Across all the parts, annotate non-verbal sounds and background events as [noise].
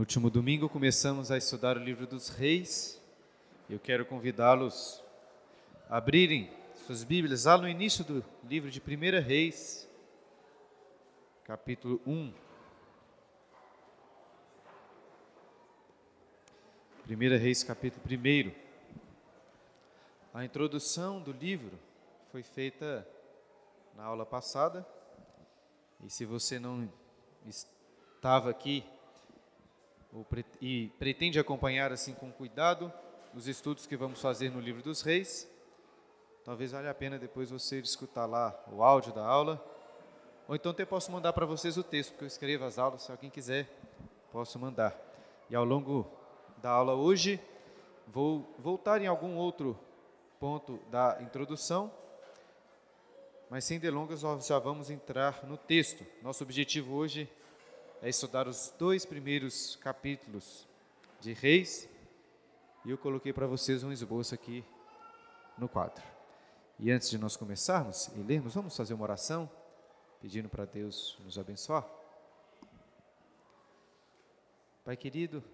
No último domingo começamos a estudar o livro dos Reis. Eu quero convidá-los a abrirem suas Bíblias lá no início do livro de 1 Reis, capítulo 1. 1 Reis, capítulo 1. A introdução do livro foi feita na aula passada. E se você não estava aqui e pretende acompanhar assim com cuidado os estudos que vamos fazer no livro dos reis, talvez valha a pena depois você escutar lá o áudio da aula, ou então até posso mandar para vocês o texto, porque eu escrevo as aulas, se alguém quiser, posso mandar. E ao longo da aula hoje, vou voltar em algum outro ponto da introdução, mas sem delongas, nós já vamos entrar no texto. Nosso objetivo hoje é estudar os dois primeiros capítulos de Reis, e eu coloquei para vocês um esboço aqui no quadro. E antes de nós começarmos e lermos, vamos fazer uma oração, pedindo para Deus nos abençoar. Pai querido,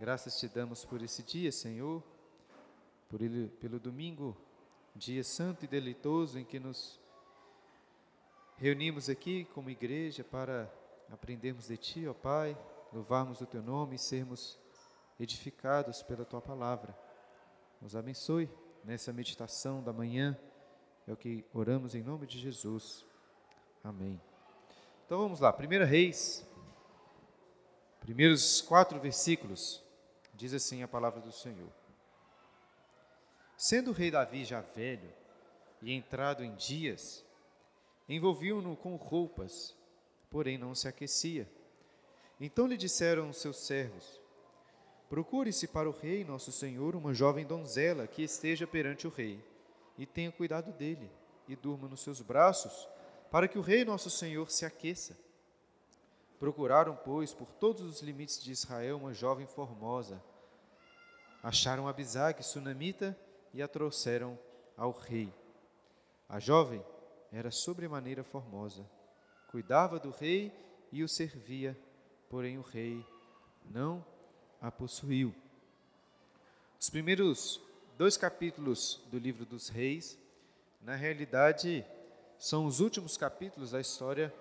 graças te damos por esse dia, Senhor, por ele, pelo domingo, dia santo e deleitoso em que nos reunimos aqui como igreja para aprendermos de Ti, ó Pai, louvarmos o Teu nome e sermos edificados pela Tua palavra. Nos abençoe nessa meditação da manhã, é o que oramos em nome de Jesus. Amém. Então vamos lá, 1 Reis, primeiros quatro versículos, diz assim a palavra do Senhor. Sendo o rei Davi já velho e entrado em dias, Envolviam-no com roupas, porém não se aquecia. Então lhe disseram seus servos: Procure-se para o rei, nosso senhor, uma jovem donzela que esteja perante o rei, e tenha cuidado dele, e durma nos seus braços, para que o rei, nosso senhor, se aqueça. Procuraram, pois, por todos os limites de Israel uma jovem formosa. Acharam Abisag, sunamita, e a trouxeram ao rei. A jovem era sobremaneira formosa. Cuidava do rei e o servia, porém o rei não a possuiu. Os primeiros dois capítulos do livro dos reis, na realidade, são os últimos capítulos da história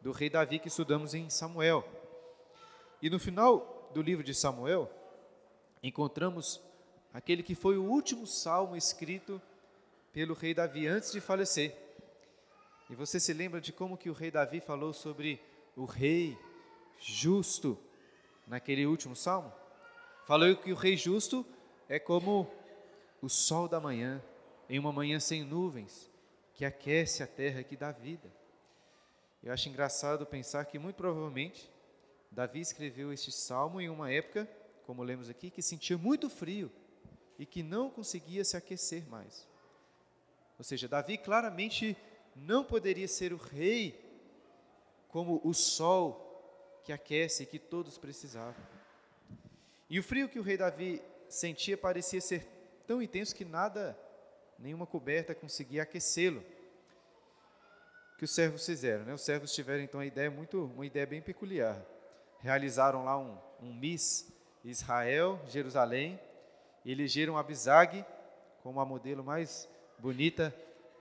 do rei Davi que estudamos em Samuel. E no final do livro de Samuel, encontramos aquele que foi o último salmo escrito pelo rei Davi antes de falecer. E você se lembra de como que o rei Davi falou sobre o rei justo naquele último salmo? Falou que o rei justo é como o sol da manhã, em uma manhã sem nuvens, que aquece a terra, que dá vida. Eu acho engraçado pensar que muito provavelmente Davi escreveu este salmo em uma época, como lemos aqui, que sentia muito frio e que não conseguia se aquecer mais. Ou seja, Davi claramente não poderia ser o rei como o sol que aquece e que todos precisavam. E o frio que o rei Davi sentia parecia ser tão intenso que nada, nenhuma coberta conseguia aquecê-lo. Que os servos fizeram, né? Os servos tiveram então uma ideia muito, uma ideia bem peculiar. Realizaram lá um, um Miss Israel, Jerusalém, e elegeram Abisag como a modelo mais bonita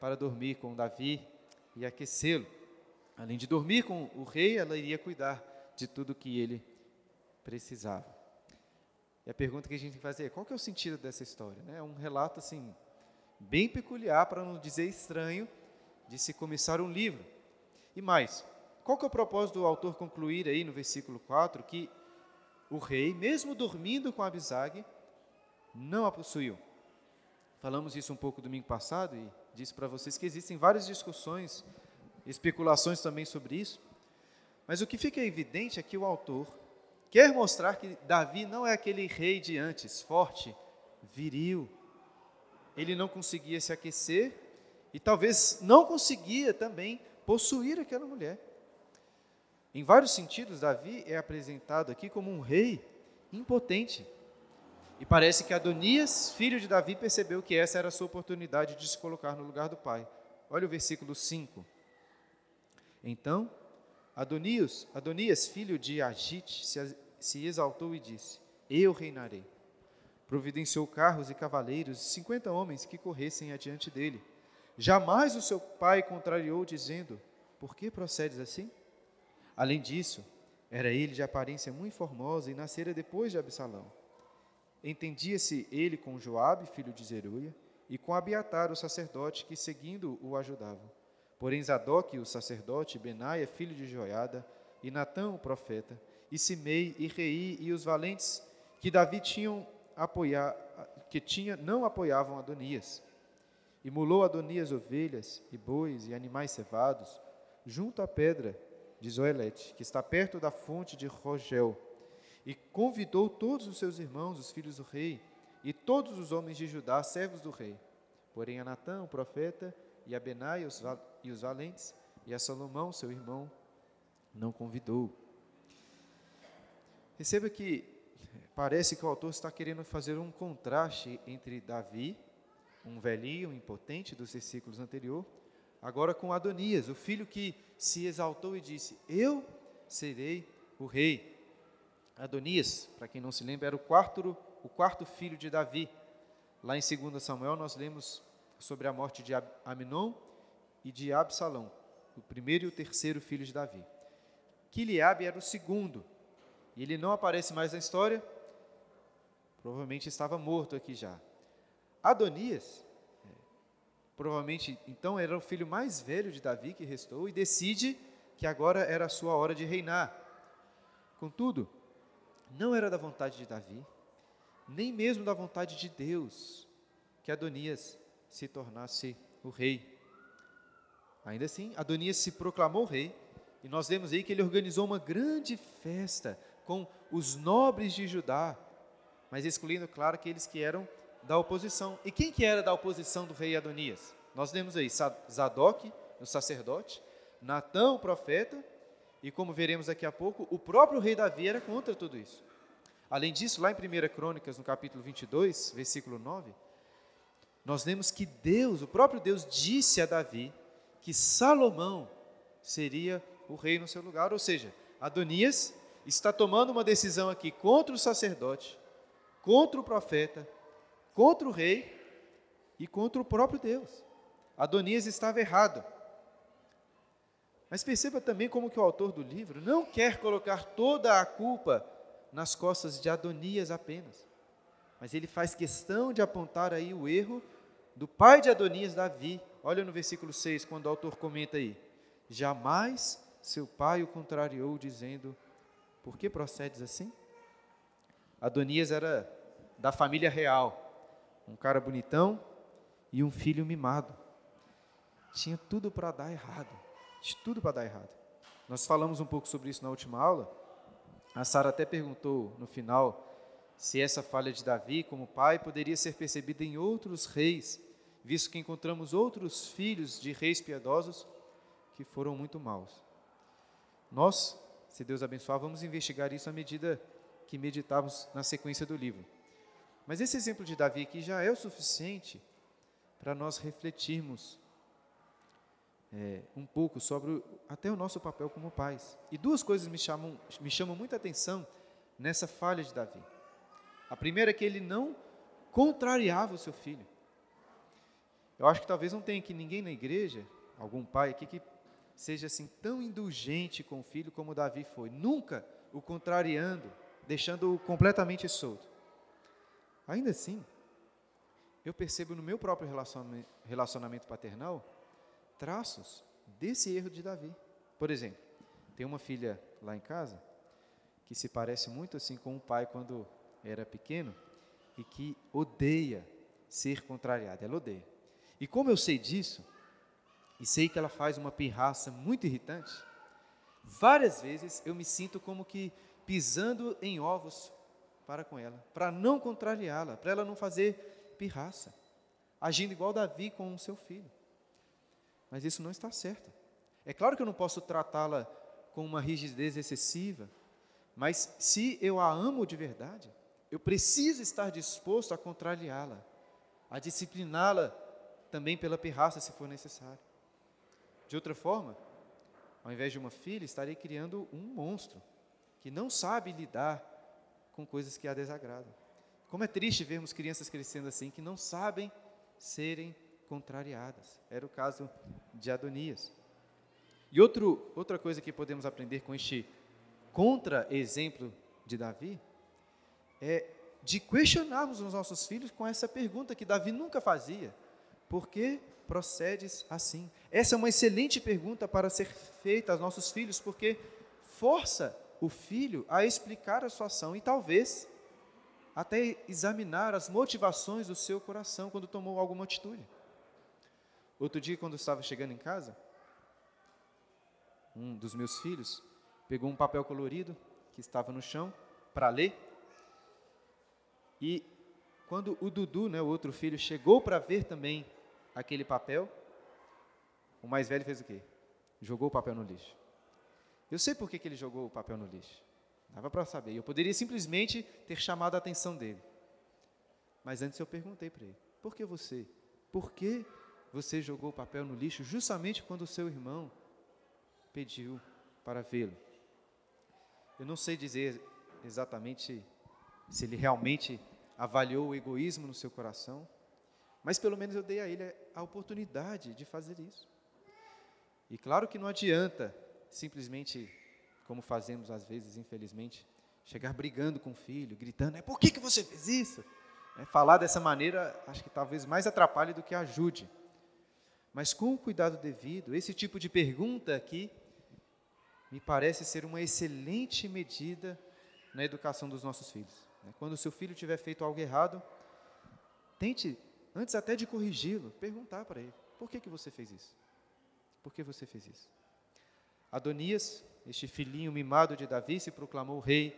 para dormir com Davi e aquecê-lo. Além de dormir com o rei, ela iria cuidar de tudo que ele precisava. E a pergunta que a gente tem que fazer é: qual que é o sentido dessa história? É um relato assim bem peculiar, para não dizer estranho, de se começar um livro. E mais, qual que é o propósito do autor concluir aí no versículo 4 que o rei, mesmo dormindo com Abisag, não a possuiu? Falamos isso um pouco domingo passado e disse para vocês que existem várias discussões, especulações também sobre isso. Mas o que fica evidente é que o autor quer mostrar que Davi não é aquele rei de antes, forte, viril. Ele não conseguia se aquecer e talvez não conseguia também possuir aquela mulher. Em vários sentidos, Davi é apresentado aqui como um rei impotente, e parece que Adonias, filho de Davi, percebeu que essa era a sua oportunidade de se colocar no lugar do pai. Olha o versículo 5. Então, Adonias, Adonias filho de Agite, se, se exaltou e disse: Eu reinarei. Providenciou carros e cavaleiros e cinquenta homens que corressem adiante dele. Jamais o seu pai contrariou, dizendo: Por que procedes assim? Além disso, era ele de aparência muito formosa e nascera depois de Absalão. Entendia-se ele com Joabe, filho de Zeruia, e com Abiatar, o sacerdote, que seguindo o ajudavam. Porém Zadok, o sacerdote, Benaia, filho de Joiada, e Natã, o profeta, e Simei, e Rei, e os valentes que Davi tinham apoiar, que tinha, não apoiavam Adonias. Imolou Adonias ovelhas e bois e animais cevados, junto à pedra de Zoelete, que está perto da fonte de Rogel, e convidou todos os seus irmãos, os filhos do rei, e todos os homens de Judá, servos do rei. Porém a Natã, o profeta, e a Benai e os valentes, e a Salomão, seu irmão, não convidou. Receba que parece que o autor está querendo fazer um contraste entre Davi, um velhinho, um impotente dos versículos anteriores, agora com Adonias, o filho que se exaltou e disse: Eu serei o rei. Adonias, para quem não se lembra, era o quarto, o quarto filho de Davi. Lá em 2 Samuel nós lemos sobre a morte de Aminon e de Absalão, o primeiro e o terceiro filho de Davi. Quiliabe era o segundo, e ele não aparece mais na história, provavelmente estava morto aqui já. Adonias, é, provavelmente então era o filho mais velho de Davi que restou e decide que agora era a sua hora de reinar. Contudo, não era da vontade de Davi, nem mesmo da vontade de Deus, que Adonias se tornasse o rei. Ainda assim, Adonias se proclamou rei, e nós vemos aí que ele organizou uma grande festa com os nobres de Judá, mas excluindo, claro, aqueles que eram da oposição. E quem que era da oposição do rei Adonias? Nós vemos aí Zadok, o sacerdote, Natã, o profeta, e como veremos daqui a pouco, o próprio rei Davi era contra tudo isso. Além disso, lá em 1 Crônicas, no capítulo 22, versículo 9, nós vemos que Deus, o próprio Deus, disse a Davi que Salomão seria o rei no seu lugar, ou seja, Adonias está tomando uma decisão aqui contra o sacerdote, contra o profeta, contra o rei e contra o próprio Deus. Adonias estava errado. Mas perceba também como que o autor do livro não quer colocar toda a culpa nas costas de Adonias apenas. Mas ele faz questão de apontar aí o erro do pai de Adonias, Davi. Olha no versículo 6, quando o autor comenta aí: Jamais seu pai o contrariou, dizendo: Por que procedes assim? Adonias era da família real, um cara bonitão e um filho mimado. Tinha tudo para dar errado, tinha tudo para dar errado. Nós falamos um pouco sobre isso na última aula. A Sara até perguntou no final se essa falha de Davi como pai poderia ser percebida em outros reis, visto que encontramos outros filhos de reis piedosos que foram muito maus. Nós, se Deus abençoar, vamos investigar isso à medida que meditamos na sequência do livro. Mas esse exemplo de Davi aqui já é o suficiente para nós refletirmos é, um pouco sobre até o nosso papel como pais. E duas coisas me chamam, me chamam muita atenção nessa falha de Davi. A primeira é que ele não contrariava o seu filho. Eu acho que talvez não tenha aqui ninguém na igreja, algum pai aqui, que seja assim tão indulgente com o filho como Davi foi. Nunca o contrariando, deixando-o completamente solto. Ainda assim, eu percebo no meu próprio relacionamento paternal traços desse erro de Davi. Por exemplo, tem uma filha lá em casa que se parece muito assim com o pai quando era pequeno e que odeia ser contrariada, ela odeia. E como eu sei disso, e sei que ela faz uma pirraça muito irritante, várias vezes eu me sinto como que pisando em ovos para com ela, para não contrariá-la, para ela não fazer pirraça, agindo igual Davi com o seu filho. Mas isso não está certo. É claro que eu não posso tratá-la com uma rigidez excessiva, mas se eu a amo de verdade, eu preciso estar disposto a contrariá-la, a discipliná-la também pela pirraça, se for necessário. De outra forma, ao invés de uma filha, estarei criando um monstro que não sabe lidar com coisas que a desagradam. Como é triste vermos crianças crescendo assim, que não sabem serem contrariadas. Era o caso de Adonias. E outro, outra coisa que podemos aprender com este contra-exemplo de Davi é de questionarmos os nossos filhos com essa pergunta que Davi nunca fazia: por que procedes assim? Essa é uma excelente pergunta para ser feita aos nossos filhos, porque força o filho a explicar a sua ação e talvez até examinar as motivações do seu coração quando tomou alguma atitude. Outro dia, quando eu estava chegando em casa, um dos meus filhos pegou um papel colorido que estava no chão para ler. E quando o Dudu, né, o outro filho, chegou para ver também aquele papel, o mais velho fez o quê? Jogou o papel no lixo. Eu sei por que, que ele jogou o papel no lixo. Dava para saber. Eu poderia simplesmente ter chamado a atenção dele. Mas antes eu perguntei para ele: por que você? Por que você jogou o papel no lixo justamente quando o seu irmão pediu para vê-lo? Eu não sei dizer exatamente se ele realmente avaliou o egoísmo no seu coração, mas pelo menos eu dei a ele a oportunidade de fazer isso. E claro que não adianta simplesmente como fazemos às vezes, infelizmente, chegar brigando com o filho, gritando, é por que, que você fez isso? É, falar dessa maneira, acho que talvez mais atrapalhe do que ajude. Mas com o cuidado devido, esse tipo de pergunta aqui me parece ser uma excelente medida na educação dos nossos filhos. Né? Quando o seu filho tiver feito algo errado, tente, antes até de corrigi-lo, perguntar para ele: por que, que você fez isso? Por que você fez isso? Adonias este filhinho mimado de Davi, se proclamou rei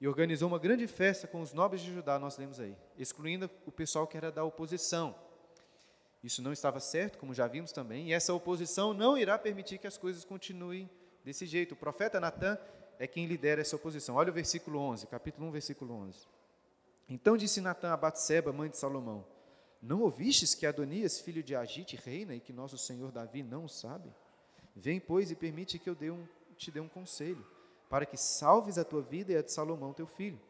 e organizou uma grande festa com os nobres de Judá, nós lemos aí, excluindo o pessoal que era da oposição. Isso não estava certo, como já vimos também, e essa oposição não irá permitir que as coisas continuem desse jeito. O profeta Natan é quem lidera essa oposição. Olha o versículo 11, capítulo 1, versículo 11. Então disse Natan a Batseba, mãe de Salomão: Não ouvistes que Adonias, filho de Agite, reina e que nosso senhor Davi não o sabe? Vem, pois, e permite que eu dê um te dê um conselho, para que salves a tua vida e a de Salomão teu filho.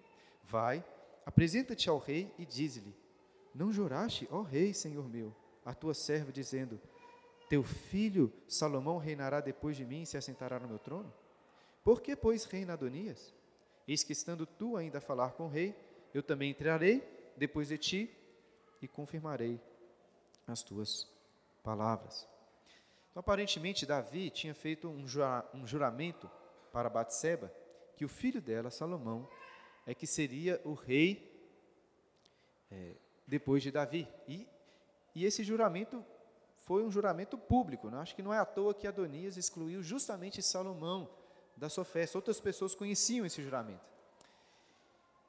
Vai, apresenta-te ao rei e dize-lhe: Não juraste, ó rei, senhor meu, a tua serva, dizendo: Teu filho Salomão reinará depois de mim e se assentará no meu trono? Por que, pois, reina Adonias? Eis que estando tu ainda a falar com o rei, eu também entrarei depois de ti e confirmarei as tuas palavras. Então, aparentemente, Davi tinha feito um, jura, um juramento para Batseba que o filho dela, Salomão, é que seria o rei é, depois de Davi. E, e esse juramento foi um juramento público. Né? Acho que não é à toa que Adonias excluiu justamente Salomão da sua festa. Outras pessoas conheciam esse juramento.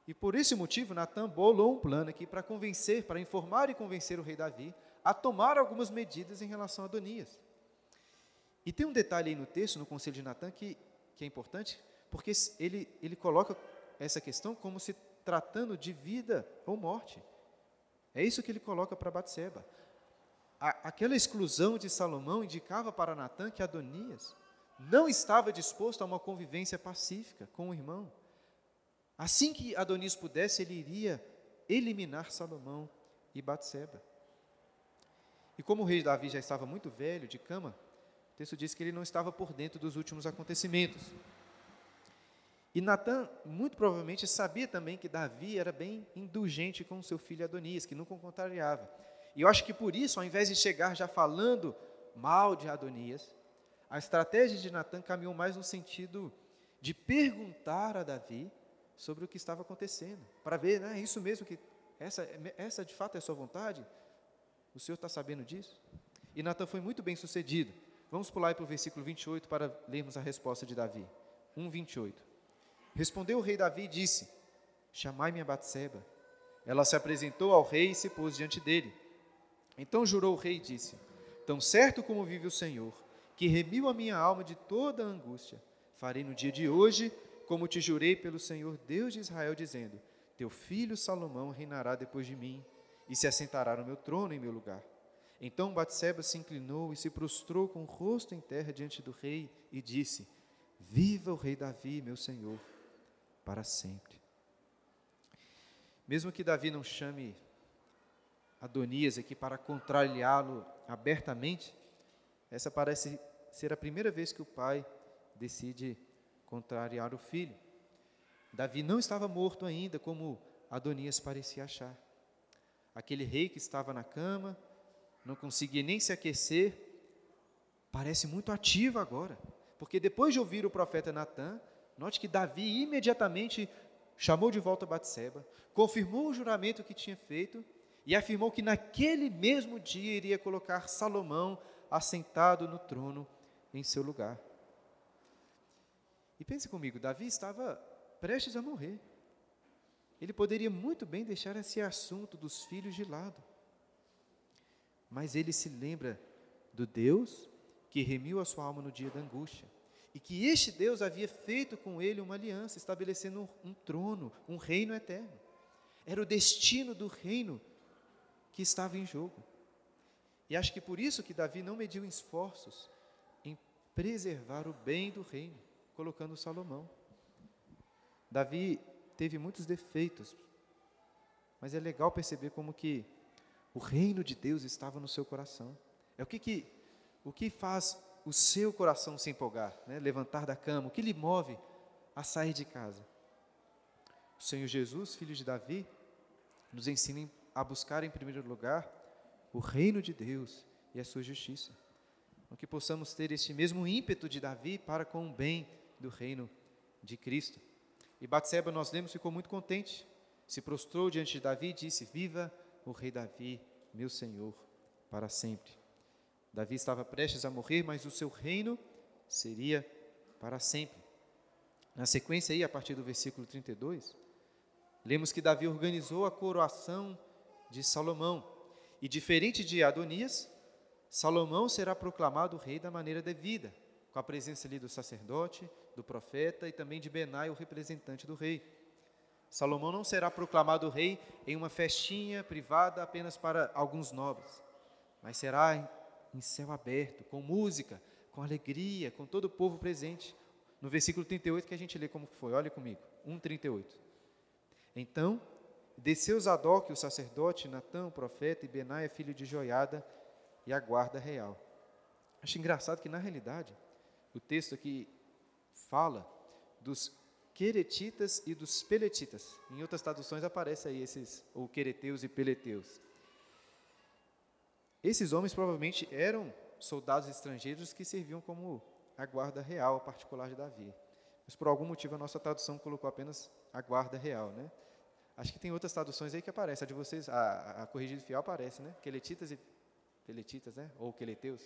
E por esse motivo, Natan bolou um plano aqui para convencer, para informar e convencer o rei Davi a tomar algumas medidas em relação a Adonias. E tem um detalhe aí no texto, no conselho de Natan, que, que é importante, porque ele, ele coloca essa questão como se tratando de vida ou morte. É isso que ele coloca para Batseba. aquela exclusão de Salomão indicava para Natan que Adonias não estava disposto a uma convivência pacífica com o irmão. Assim que Adonias pudesse, ele iria eliminar Salomão e Batseba. E como o rei Davi já estava muito velho, de cama, o texto diz que ele não estava por dentro dos últimos acontecimentos. E Natan, muito provavelmente, sabia também que Davi era bem indulgente com seu filho Adonias, que nunca o contrariava. E eu acho que por isso, ao invés de chegar já falando mal de Adonias, a estratégia de Natan caminhou mais no sentido de perguntar a Davi sobre o que estava acontecendo, para ver, né, é isso mesmo que essa, essa de fato é a sua vontade? O senhor está sabendo disso? E Natan foi muito bem sucedido. Vamos pular para o versículo 28 para lermos a resposta de Davi. 1, 28. Respondeu o rei Davi e disse: Chamai-me a Batseba. Ela se apresentou ao rei e se pôs diante dele. Então jurou o rei e disse: Tão certo como vive o Senhor, que remiu a minha alma de toda a angústia, farei no dia de hoje como te jurei pelo Senhor Deus de Israel, dizendo: Teu filho Salomão reinará depois de mim e se assentará no meu trono em meu lugar. Então Batseba se inclinou e se prostrou com o rosto em terra diante do rei e disse: Viva o rei Davi, meu senhor, para sempre. Mesmo que Davi não chame Adonias aqui para contrariá-lo abertamente, essa parece ser a primeira vez que o pai decide contrariar o filho. Davi não estava morto ainda, como Adonias parecia achar. Aquele rei que estava na cama, não conseguia nem se aquecer, parece muito ativo agora. Porque depois de ouvir o profeta Natan, note que Davi imediatamente chamou de volta Batseba, confirmou o juramento que tinha feito e afirmou que naquele mesmo dia iria colocar Salomão assentado no trono em seu lugar. E pense comigo, Davi estava prestes a morrer. Ele poderia muito bem deixar esse assunto dos filhos de lado. Mas ele se lembra do Deus que remiu a sua alma no dia da angústia. E que este Deus havia feito com ele uma aliança, estabelecendo um, um trono, um reino eterno. Era o destino do reino que estava em jogo. E acho que por isso que Davi não mediu esforços em preservar o bem do reino, colocando Salomão. Davi teve muitos defeitos, mas é legal perceber como que o reino de Deus estava no seu coração. É o que, que o que faz o seu coração se empolgar, né? levantar da cama, o que lhe move a sair de casa. O Senhor Jesus, filho de Davi, nos ensina a buscar em primeiro lugar o reino de Deus e a sua justiça. Então, que possamos ter este mesmo ímpeto de Davi para com o bem do reino de Cristo. E Batseba, nós lemos, ficou muito contente. Se prostrou diante de Davi e disse: Viva o rei Davi, meu Senhor, para sempre. Davi estava prestes a morrer, mas o seu reino seria para sempre. Na sequência aí, a partir do versículo 32, lemos que Davi organizou a coroação de Salomão. E diferente de Adonias, Salomão será proclamado rei da maneira devida, com a presença ali do sacerdote, do profeta e também de Benai, o representante do rei. Salomão não será proclamado rei em uma festinha privada apenas para alguns nobres, mas será em céu aberto, com música, com alegria, com todo o povo presente. No versículo 38 que a gente lê como foi, olha comigo, 1,38. Então Desceu Zadok, o sacerdote, Natã, o profeta, e Benaia, filho de Joiada, e a guarda real. Acho engraçado que, na realidade, o texto aqui fala dos queretitas e dos peletitas. Em outras traduções aparece aí esses, ou quereteus e peleteus. Esses homens provavelmente eram soldados estrangeiros que serviam como a guarda real particular de Davi. Mas por algum motivo a nossa tradução colocou apenas a guarda real, né? Acho que tem outras traduções aí que aparece. A de vocês, a, a corrigida fiel aparece, né? Queletitas e Peletitas, né? Ou Queleteus.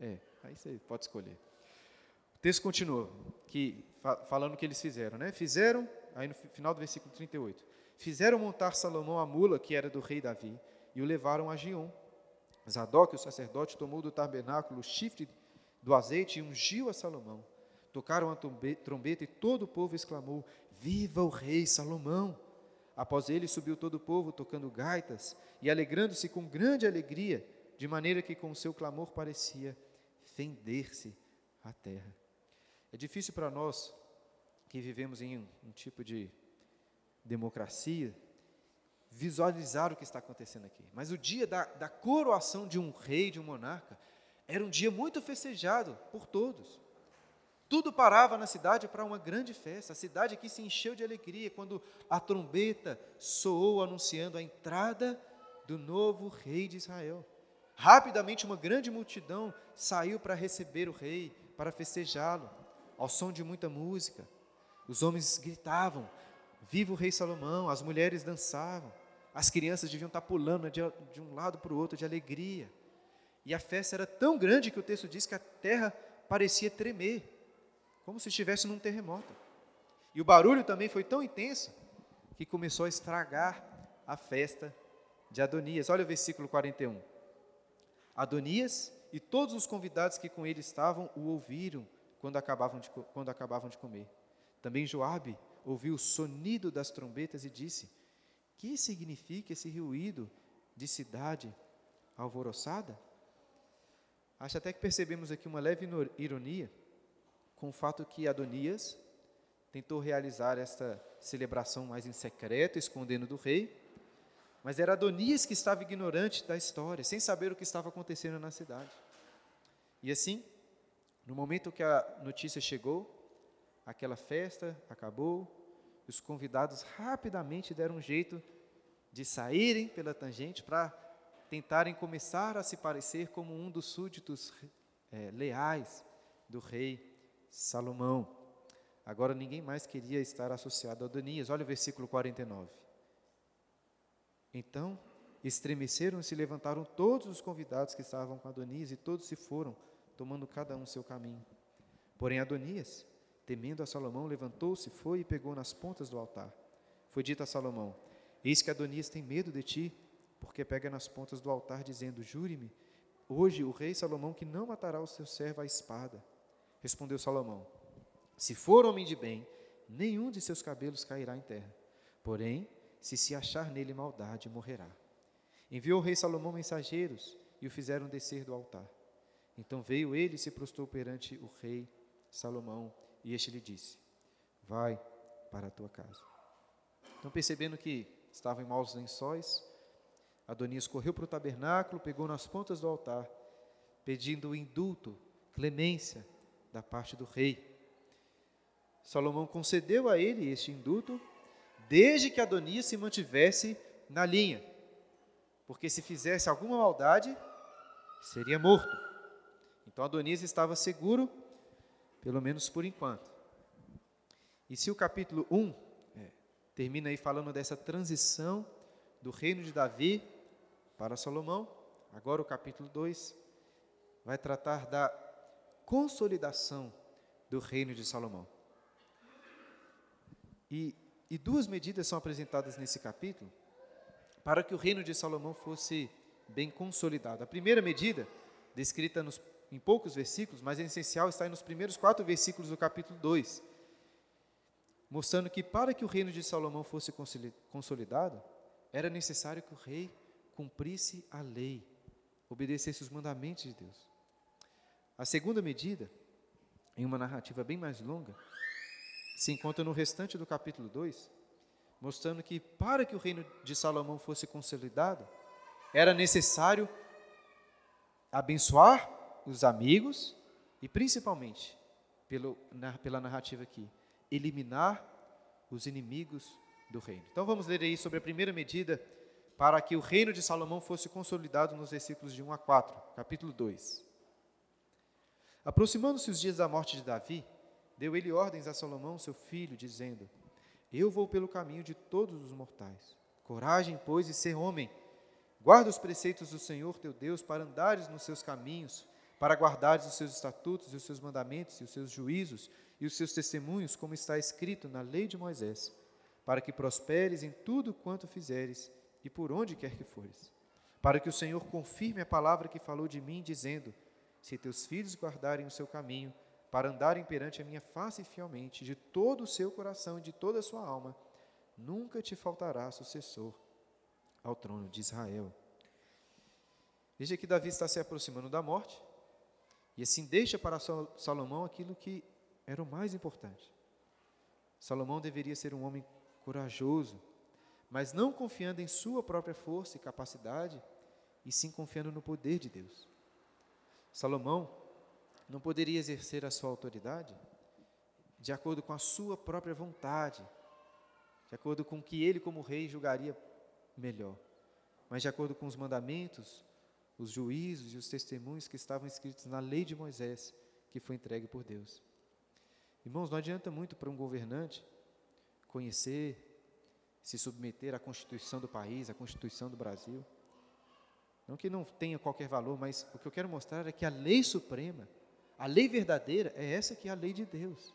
É, aí você pode escolher. O texto continua, que, falando o que eles fizeram, né? Fizeram, aí no final do versículo 38, fizeram montar Salomão a mula que era do rei Davi e o levaram a Gion. Zadok, o sacerdote, tomou do tabernáculo o chifre do azeite e ungiu a Salomão. Tocaram a trombeta e todo o povo exclamou: Viva o rei Salomão! Após ele subiu todo o povo tocando gaitas e alegrando-se com grande alegria, de maneira que com seu clamor parecia fender-se a terra. É difícil para nós que vivemos em um, um tipo de democracia visualizar o que está acontecendo aqui. Mas o dia da, da coroação de um rei, de um monarca, era um dia muito festejado por todos. Tudo parava na cidade para uma grande festa. A cidade aqui se encheu de alegria quando a trombeta soou anunciando a entrada do novo rei de Israel. Rapidamente, uma grande multidão saiu para receber o rei, para festejá-lo, ao som de muita música. Os homens gritavam: Viva o rei Salomão! As mulheres dançavam. As crianças deviam estar pulando de, de um lado para o outro de alegria. E a festa era tão grande que o texto diz que a terra parecia tremer como se estivesse num terremoto. E o barulho também foi tão intenso que começou a estragar a festa de Adonias. Olha o versículo 41. Adonias e todos os convidados que com ele estavam o ouviram quando acabavam de, quando acabavam de comer. Também Joabe ouviu o sonido das trombetas e disse: Que significa esse ruído de cidade alvoroçada? Acho até que percebemos aqui uma leve ironia com o fato que Adonias tentou realizar esta celebração mais em secreto, escondendo do rei, mas era Adonias que estava ignorante da história, sem saber o que estava acontecendo na cidade. E assim, no momento que a notícia chegou, aquela festa acabou, os convidados rapidamente deram um jeito de saírem pela tangente para tentarem começar a se parecer como um dos súditos é, leais do rei Salomão. Agora ninguém mais queria estar associado a Adonias. Olha o versículo 49. Então estremeceram e se levantaram todos os convidados que estavam com Adonias e todos se foram, tomando cada um seu caminho. Porém Adonias, temendo a Salomão, levantou-se, foi e pegou nas pontas do altar. Foi dito a Salomão: Eis que Adonias tem medo de ti, porque pega nas pontas do altar, dizendo: Jure-me, hoje o rei Salomão que não matará o seu servo à espada. Respondeu Salomão: Se for homem de bem, nenhum de seus cabelos cairá em terra. Porém, se se achar nele maldade, morrerá. Enviou o rei Salomão mensageiros e o fizeram descer do altar. Então veio ele e se prostrou perante o rei Salomão, e este lhe disse: Vai para a tua casa. Então, percebendo que estava em maus lençóis, Adonias correu para o tabernáculo, pegou nas pontas do altar, pedindo indulto, clemência da parte do rei. Salomão concedeu a ele este indulto, desde que Adonias se mantivesse na linha, porque se fizesse alguma maldade, seria morto. Então Adonias estava seguro, pelo menos por enquanto. E se o capítulo 1 é, termina aí falando dessa transição do reino de Davi para Salomão, agora o capítulo 2 vai tratar da consolidação do reino de Salomão. E, e duas medidas são apresentadas nesse capítulo para que o reino de Salomão fosse bem consolidado. A primeira medida, descrita nos, em poucos versículos, mas é essencial, está nos primeiros quatro versículos do capítulo 2, mostrando que para que o reino de Salomão fosse consolidado, era necessário que o rei cumprisse a lei, obedecesse os mandamentos de Deus. A segunda medida, em uma narrativa bem mais longa, se encontra no restante do capítulo 2, mostrando que para que o reino de Salomão fosse consolidado, era necessário abençoar os amigos e, principalmente, pelo, na, pela narrativa aqui, eliminar os inimigos do reino. Então vamos ler aí sobre a primeira medida para que o reino de Salomão fosse consolidado nos versículos de 1 a 4, capítulo 2. Aproximando-se os dias da morte de Davi, deu ele ordens a Salomão, seu filho, dizendo: Eu vou pelo caminho de todos os mortais. Coragem, pois, e ser homem. Guarda os preceitos do Senhor teu Deus para andares nos seus caminhos, para guardares os seus estatutos e os seus mandamentos e os seus juízos e os seus testemunhos, como está escrito na lei de Moisés, para que prosperes em tudo quanto fizeres e por onde quer que fores. Para que o Senhor confirme a palavra que falou de mim, dizendo: se teus filhos guardarem o seu caminho, para andarem perante a minha face fielmente, de todo o seu coração e de toda a sua alma, nunca te faltará sucessor ao trono de Israel. Veja que Davi está se aproximando da morte, e assim deixa para Salomão aquilo que era o mais importante. Salomão deveria ser um homem corajoso, mas não confiando em sua própria força e capacidade, e sim confiando no poder de Deus. Salomão não poderia exercer a sua autoridade de acordo com a sua própria vontade, de acordo com o que ele, como rei, julgaria melhor, mas de acordo com os mandamentos, os juízos e os testemunhos que estavam escritos na lei de Moisés, que foi entregue por Deus. Irmãos, não adianta muito para um governante conhecer, se submeter à Constituição do país, à Constituição do Brasil, não que não tenha qualquer valor, mas o que eu quero mostrar é que a lei suprema, a lei verdadeira, é essa que é a lei de Deus.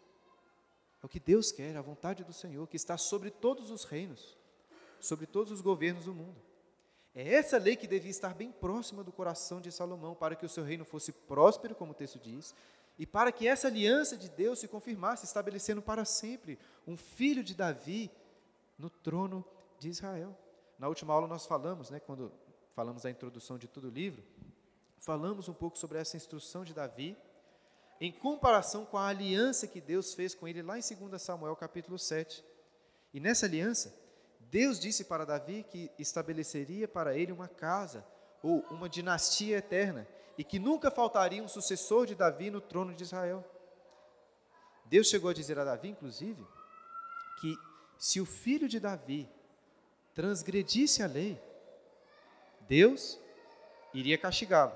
É o que Deus quer, a vontade do Senhor, que está sobre todos os reinos, sobre todos os governos do mundo. É essa lei que devia estar bem próxima do coração de Salomão, para que o seu reino fosse próspero, como o texto diz, e para que essa aliança de Deus se confirmasse, estabelecendo para sempre um filho de Davi no trono de Israel. Na última aula nós falamos, né, quando falamos da introdução de todo o livro, falamos um pouco sobre essa instrução de Davi, em comparação com a aliança que Deus fez com ele lá em 2 Samuel capítulo 7. E nessa aliança, Deus disse para Davi que estabeleceria para ele uma casa ou uma dinastia eterna e que nunca faltaria um sucessor de Davi no trono de Israel. Deus chegou a dizer a Davi, inclusive, que se o filho de Davi transgredisse a lei, Deus iria castigá-lo.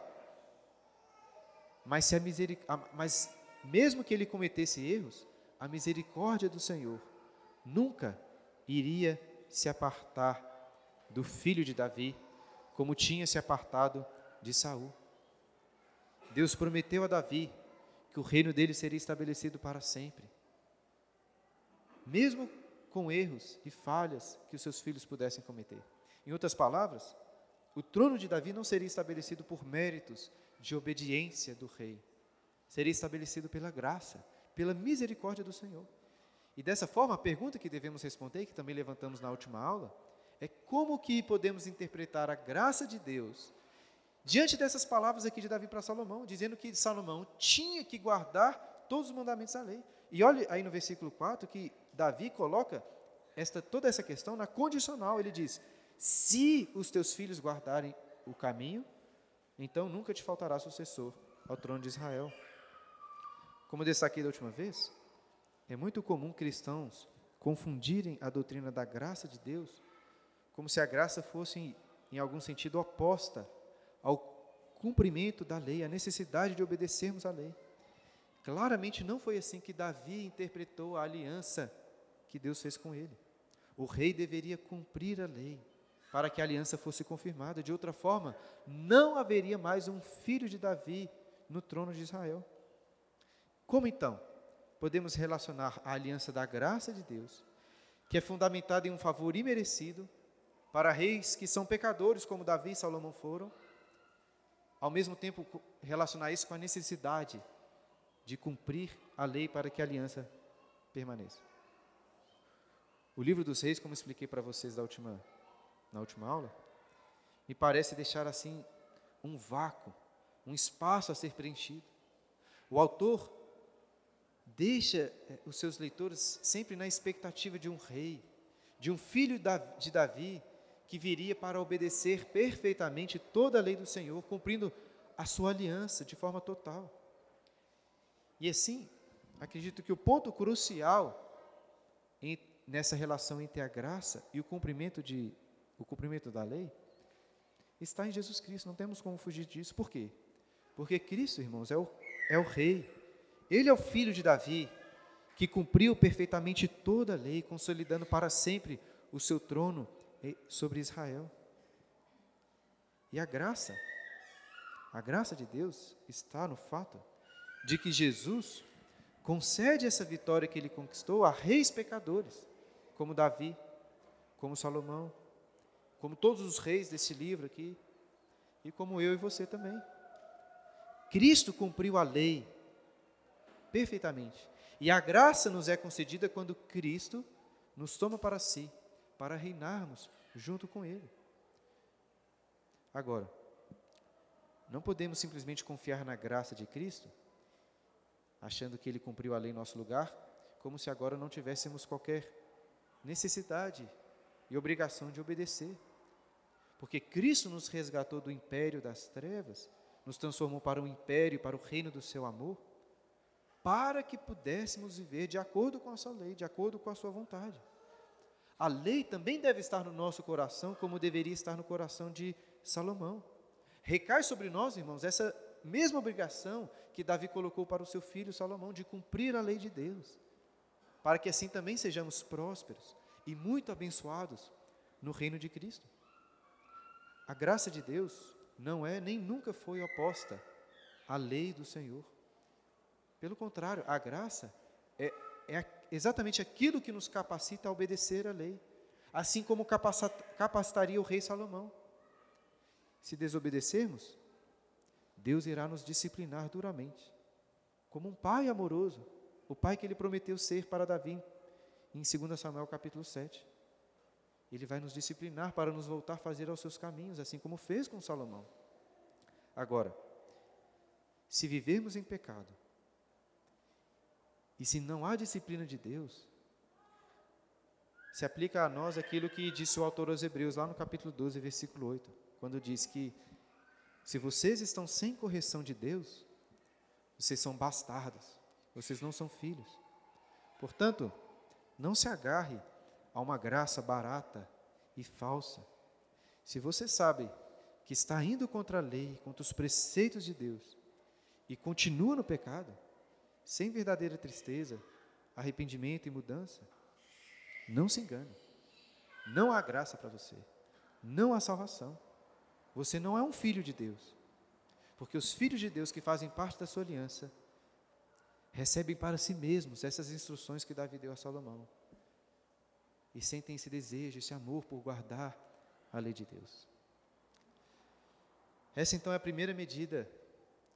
Mas, se a miseric... Mas mesmo que ele cometesse erros, a misericórdia do Senhor nunca iria se apartar do filho de Davi, como tinha se apartado de Saul. Deus prometeu a Davi que o reino dele seria estabelecido para sempre. Mesmo com erros e falhas que os seus filhos pudessem cometer. Em outras palavras, o trono de Davi não seria estabelecido por méritos de obediência do rei, seria estabelecido pela graça, pela misericórdia do Senhor. E dessa forma, a pergunta que devemos responder, que também levantamos na última aula, é como que podemos interpretar a graça de Deus diante dessas palavras aqui de Davi para Salomão, dizendo que Salomão tinha que guardar todos os mandamentos da lei. E olhe aí no versículo 4 que Davi coloca esta, toda essa questão na condicional. Ele diz: Se os teus filhos guardarem o caminho, então nunca te faltará sucessor ao trono de Israel. Como eu destaquei da última vez, é muito comum cristãos confundirem a doutrina da graça de Deus como se a graça fosse, em algum sentido, oposta ao cumprimento da lei, à necessidade de obedecermos à lei. Claramente não foi assim que Davi interpretou a aliança que Deus fez com ele. O rei deveria cumprir a lei para que a aliança fosse confirmada. De outra forma, não haveria mais um filho de Davi no trono de Israel. Como então podemos relacionar a aliança da graça de Deus, que é fundamentada em um favor imerecido, para reis que são pecadores, como Davi e Salomão foram, ao mesmo tempo relacionar isso com a necessidade de cumprir a lei para que a aliança permaneça. O livro dos reis, como expliquei para vocês da última na última aula, me parece deixar assim um vácuo, um espaço a ser preenchido. O autor deixa eh, os seus leitores sempre na expectativa de um rei, de um filho de Davi que viria para obedecer perfeitamente toda a lei do Senhor, cumprindo a sua aliança de forma total. E assim, acredito que o ponto crucial nessa relação entre a graça e o cumprimento de o cumprimento da lei, está em Jesus Cristo, não temos como fugir disso. Por quê? Porque Cristo, irmãos, é o, é o Rei, Ele é o Filho de Davi, que cumpriu perfeitamente toda a lei, consolidando para sempre o seu trono sobre Israel. E a graça, a graça de Deus está no fato de que Jesus concede essa vitória que ele conquistou a reis pecadores, como Davi, como Salomão, como todos os reis desse livro aqui, e como eu e você também. Cristo cumpriu a lei perfeitamente. E a graça nos é concedida quando Cristo nos toma para si, para reinarmos junto com Ele. Agora, não podemos simplesmente confiar na graça de Cristo, achando que Ele cumpriu a lei em nosso lugar, como se agora não tivéssemos qualquer necessidade e obrigação de obedecer. Porque Cristo nos resgatou do império das trevas, nos transformou para o império, para o reino do seu amor, para que pudéssemos viver de acordo com a sua lei, de acordo com a sua vontade. A lei também deve estar no nosso coração, como deveria estar no coração de Salomão. Recai sobre nós, irmãos, essa mesma obrigação que Davi colocou para o seu filho Salomão, de cumprir a lei de Deus, para que assim também sejamos prósperos e muito abençoados no reino de Cristo. A graça de Deus não é nem nunca foi oposta à lei do Senhor. Pelo contrário, a graça é, é exatamente aquilo que nos capacita a obedecer à lei, assim como capacitaria o rei Salomão. Se desobedecermos, Deus irá nos disciplinar duramente, como um pai amoroso, o pai que ele prometeu ser para Davi, em 2 Samuel capítulo 7. Ele vai nos disciplinar para nos voltar a fazer aos seus caminhos, assim como fez com Salomão. Agora, se vivermos em pecado, e se não há disciplina de Deus, se aplica a nós aquilo que disse o autor aos Hebreus, lá no capítulo 12, versículo 8, quando diz que se vocês estão sem correção de Deus, vocês são bastardos, vocês não são filhos. Portanto, não se agarre a uma graça barata e falsa. Se você sabe que está indo contra a lei, contra os preceitos de Deus, e continua no pecado, sem verdadeira tristeza, arrependimento e mudança, não se engane. Não há graça para você. Não há salvação. Você não é um filho de Deus. Porque os filhos de Deus que fazem parte da sua aliança recebem para si mesmos essas instruções que Davi deu a Salomão. E sentem esse desejo, esse amor por guardar a lei de Deus. Essa então é a primeira medida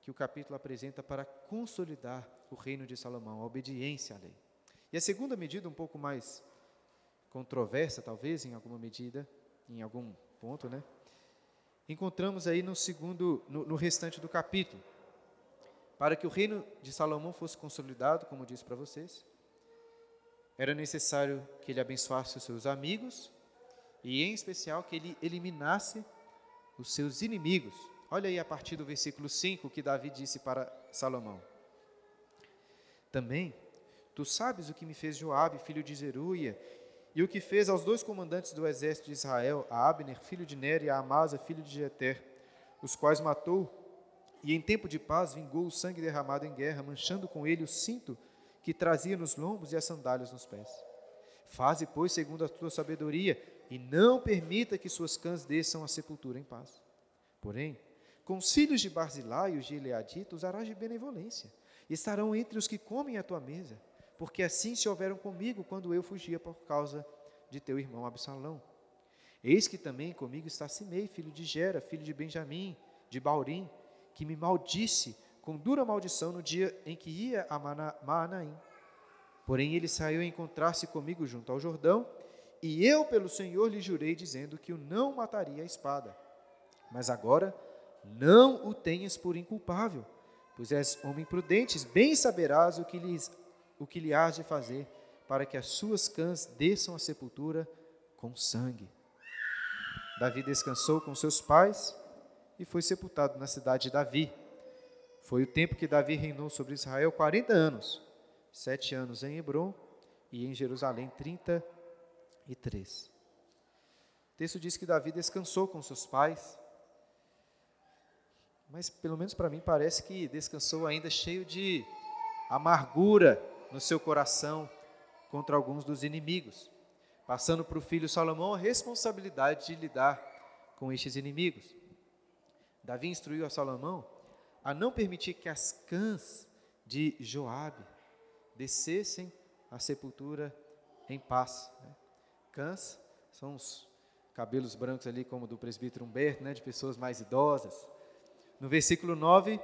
que o capítulo apresenta para consolidar o reino de Salomão, a obediência à lei. E a segunda medida, um pouco mais controversa, talvez, em alguma medida, em algum ponto, né? Encontramos aí no segundo, no, no restante do capítulo. Para que o reino de Salomão fosse consolidado, como disse para vocês, era necessário que ele abençoasse os seus amigos e, em especial, que ele eliminasse os seus inimigos. Olha aí a partir do versículo 5 que Davi disse para Salomão. Também, tu sabes o que me fez Joabe, filho de Zeruia, e o que fez aos dois comandantes do exército de Israel, a Abner, filho de Ner, e a Amasa, filho de Jeter, os quais matou, e em tempo de paz vingou o sangue derramado em guerra, manchando com ele o cinto que trazia nos lombos e as sandálias nos pés. Faze, pois, segundo a tua sabedoria, e não permita que suas cãs desçam à sepultura em paz. Porém, com os filhos de Barzilai e os de Eleadita, usarás de benevolência, estarão entre os que comem a tua mesa porque assim se houveram comigo quando eu fugia por causa de teu irmão Absalão. Eis que também comigo está Simei, filho de Gera, filho de Benjamim, de Baurim, que me maldisse com dura maldição no dia em que ia a Maanaim. Porém ele saiu a encontrar-se comigo junto ao Jordão, e eu pelo Senhor lhe jurei, dizendo que o não mataria a espada. Mas agora não o tenhas por inculpável, pois és homem prudente, bem saberás o que lhes o que lhe hás de fazer para que as suas cãs desçam à sepultura com sangue. Davi descansou com seus pais e foi sepultado na cidade de Davi. Foi o tempo que Davi reinou sobre Israel 40 anos, sete anos em Hebron e em Jerusalém 33. O texto diz que Davi descansou com seus pais, mas pelo menos para mim parece que descansou ainda cheio de amargura no seu coração contra alguns dos inimigos, passando para o filho Salomão a responsabilidade de lidar com estes inimigos. Davi instruiu a Salomão a não permitir que as cãs de Joabe descessem à sepultura em paz. Né? Cãs são os cabelos brancos ali, como do presbítero Humberto, né, de pessoas mais idosas. No versículo 9,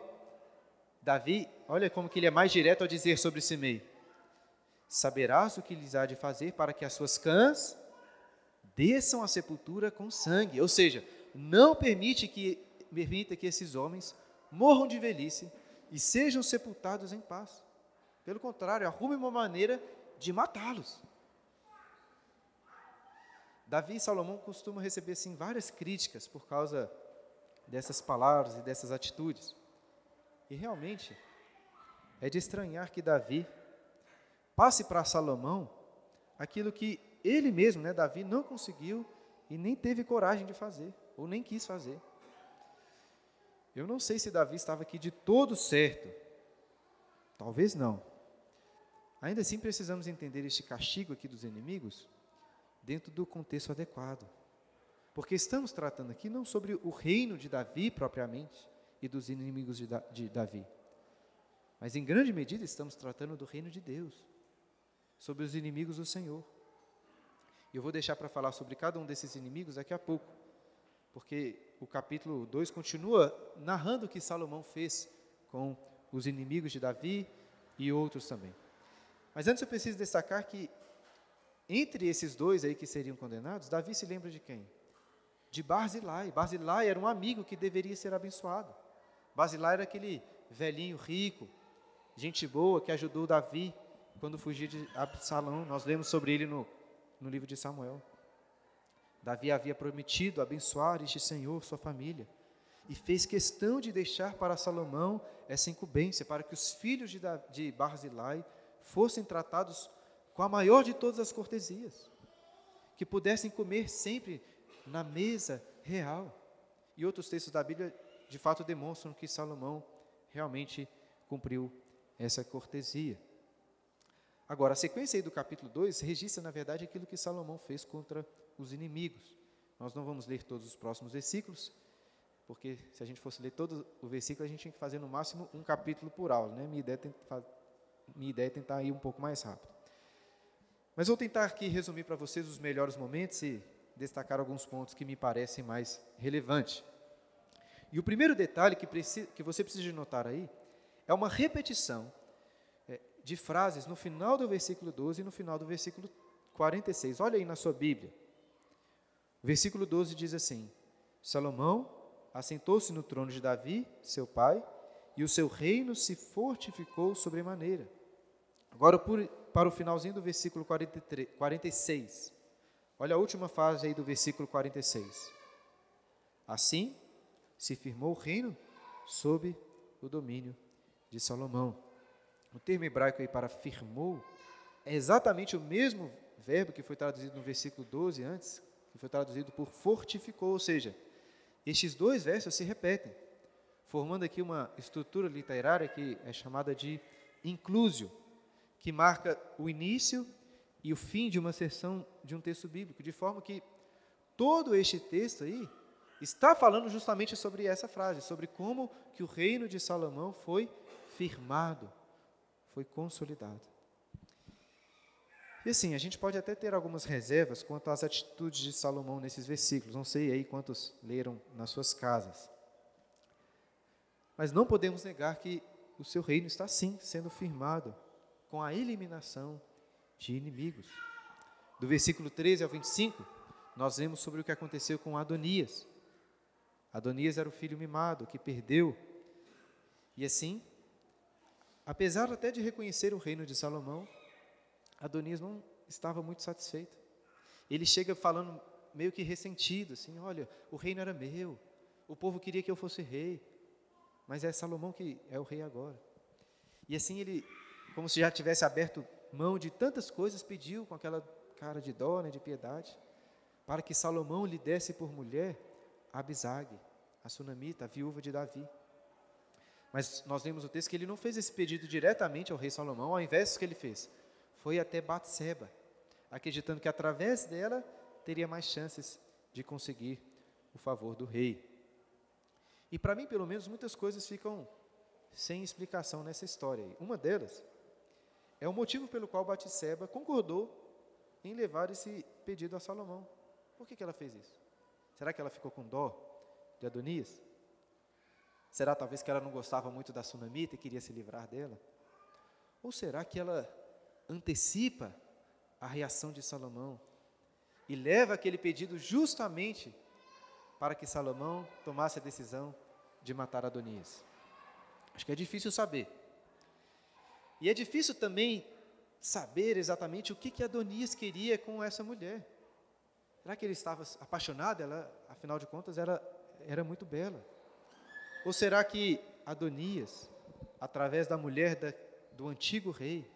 Davi, olha como que ele é mais direto ao dizer sobre Simei saberás o que lhes há de fazer para que as suas cãs desçam à sepultura com sangue. Ou seja, não permite que, permita que esses homens morram de velhice e sejam sepultados em paz. Pelo contrário, arrume uma maneira de matá-los. Davi e Salomão costumam receber assim várias críticas por causa dessas palavras e dessas atitudes. E realmente é de estranhar que Davi passe para Salomão aquilo que ele mesmo, né, Davi, não conseguiu e nem teve coragem de fazer, ou nem quis fazer. Eu não sei se Davi estava aqui de todo certo. Talvez não. Ainda assim, precisamos entender este castigo aqui dos inimigos dentro do contexto adequado. Porque estamos tratando aqui não sobre o reino de Davi propriamente e dos inimigos de, de Davi, mas em grande medida estamos tratando do reino de Deus sobre os inimigos do Senhor. E eu vou deixar para falar sobre cada um desses inimigos daqui a pouco, porque o capítulo 2 continua narrando o que Salomão fez com os inimigos de Davi e outros também. Mas antes eu preciso destacar que entre esses dois aí que seriam condenados, Davi se lembra de quem? De Barzilai. Barzilai era um amigo que deveria ser abençoado. Barzilai era aquele velhinho rico, gente boa que ajudou Davi quando fugia de Absalão. Nós lemos sobre ele no no livro de Samuel. Davi havia prometido abençoar este Senhor, sua família, e fez questão de deixar para Salomão essa incumbência, para que os filhos de, de Barzilai fossem tratados com a maior de todas as cortesias, que pudessem comer sempre na mesa real. E outros textos da Bíblia, de fato, demonstram que Salomão realmente cumpriu essa cortesia. Agora, a sequência aí do capítulo 2 registra, na verdade, aquilo que Salomão fez contra os inimigos. Nós não vamos ler todos os próximos versículos, porque se a gente fosse ler todo o versículo, a gente tinha que fazer no máximo um capítulo por aula. Né? Minha, ideia é minha ideia é tentar ir um pouco mais rápido. Mas vou tentar aqui resumir para vocês os melhores momentos e destacar alguns pontos que me parecem mais relevantes. E o primeiro detalhe que, precisa, que você precisa notar aí é uma repetição é, de frases no final do versículo 12 e no final do versículo 46. Olha aí na sua Bíblia. O versículo 12 diz assim: Salomão assentou-se no trono de Davi, seu pai, e o seu reino se fortificou sobremaneira. Agora, por, para o finalzinho do versículo 43, 46. Olha a última fase aí do versículo 46. Assim se firmou o reino sob o domínio de Salomão. O termo hebraico aí para firmou é exatamente o mesmo verbo que foi traduzido no versículo 12 antes, que foi traduzido por fortificou, ou seja, estes dois versos se repetem, formando aqui uma estrutura literária que é chamada de inclusio, que marca o início e o fim de uma sessão de um texto bíblico, de forma que todo este texto aí está falando justamente sobre essa frase, sobre como que o reino de Salomão foi firmado, foi consolidado. E assim, a gente pode até ter algumas reservas quanto às atitudes de Salomão nesses versículos. Não sei aí quantos leram nas suas casas. Mas não podemos negar que o seu reino está sim sendo firmado com a eliminação de inimigos. Do versículo 13 ao 25, nós vemos sobre o que aconteceu com Adonias. Adonias era o filho mimado que perdeu. E assim, apesar até de reconhecer o reino de Salomão, Adonias não estava muito satisfeito. Ele chega falando meio que ressentido, assim, olha, o reino era meu, o povo queria que eu fosse rei, mas é Salomão que é o rei agora. E assim ele, como se já tivesse aberto mão de tantas coisas, pediu com aquela cara de dó, né, de piedade, para que Salomão lhe desse por mulher Abisag, a sunamita, a viúva de Davi. Mas nós vemos o texto que ele não fez esse pedido diretamente ao rei Salomão, ao invés do que ele fez, foi até Batseba, acreditando que através dela teria mais chances de conseguir o favor do rei. E para mim, pelo menos, muitas coisas ficam sem explicação nessa história. Uma delas é o motivo pelo qual Batseba concordou em levar esse pedido a Salomão. Por que, que ela fez isso? Será que ela ficou com dó de Adonias? Será talvez que ela não gostava muito da sunamita e queria se livrar dela? Ou será que ela antecipa a reação de Salomão e leva aquele pedido justamente para que Salomão tomasse a decisão de matar Adonias. Acho que é difícil saber. E é difícil também saber exatamente o que, que Adonias queria com essa mulher. Será que ele estava apaixonado? Ela, afinal de contas, era, era muito bela. Ou será que Adonias, através da mulher da, do antigo rei,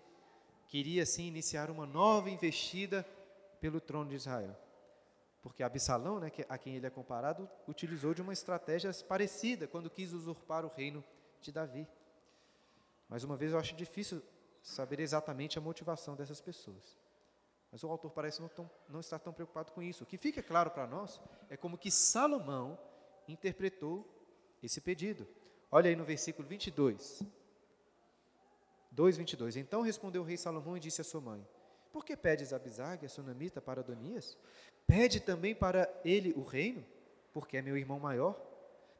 queria sim iniciar uma nova investida pelo trono de Israel. Porque Absalão, né, a quem ele é comparado, utilizou de uma estratégia parecida quando quis usurpar o reino de Davi. Mais uma vez, eu acho difícil saber exatamente a motivação dessas pessoas. Mas o autor parece não, tão, não estar tão preocupado com isso. O que fica claro para nós é como que Salomão interpretou esse pedido. Olha aí no versículo 22. 2,22. Então respondeu o rei Salomão e disse à sua mãe: Por que pedes Abisag, a sunamita, para Adonias? Pede também para ele o reino, porque é meu irmão maior.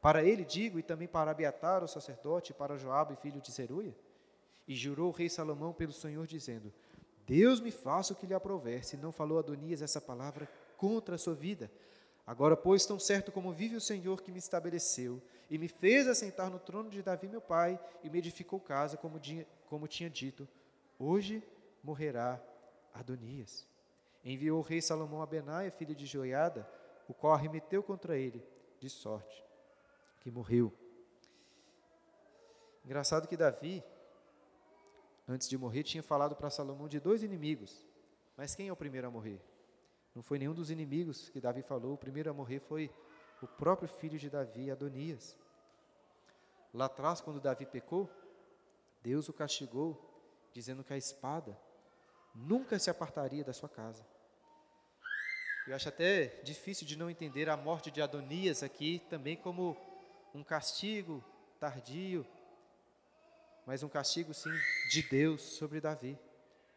Para ele digo, e também para Abiatar, o sacerdote, e para Joabe, filho de Zeruia. E jurou o rei Salomão pelo Senhor, dizendo: Deus me faça o que lhe aprover, se não falou Adonias essa palavra contra a sua vida. Agora, pois, tão certo como vive o Senhor que me estabeleceu, e me fez assentar no trono de Davi, meu pai, e me edificou casa, como, como tinha dito, hoje morrerá Adonias. enviou o rei Salomão a Benaia, filho de Joiada, o qual arremeteu contra ele, de sorte que morreu. Engraçado que Davi, antes de morrer, tinha falado para Salomão de dois inimigos. Mas quem é o primeiro a morrer? Não foi nenhum dos inimigos que Davi falou, o primeiro a morrer foi o próprio filho de Davi, Adonias. Lá atrás, quando Davi pecou, Deus o castigou, dizendo que a espada nunca se apartaria da sua casa. Eu acho até difícil de não entender a morte de Adonias aqui também como um castigo tardio, mas um castigo sim de Deus sobre Davi.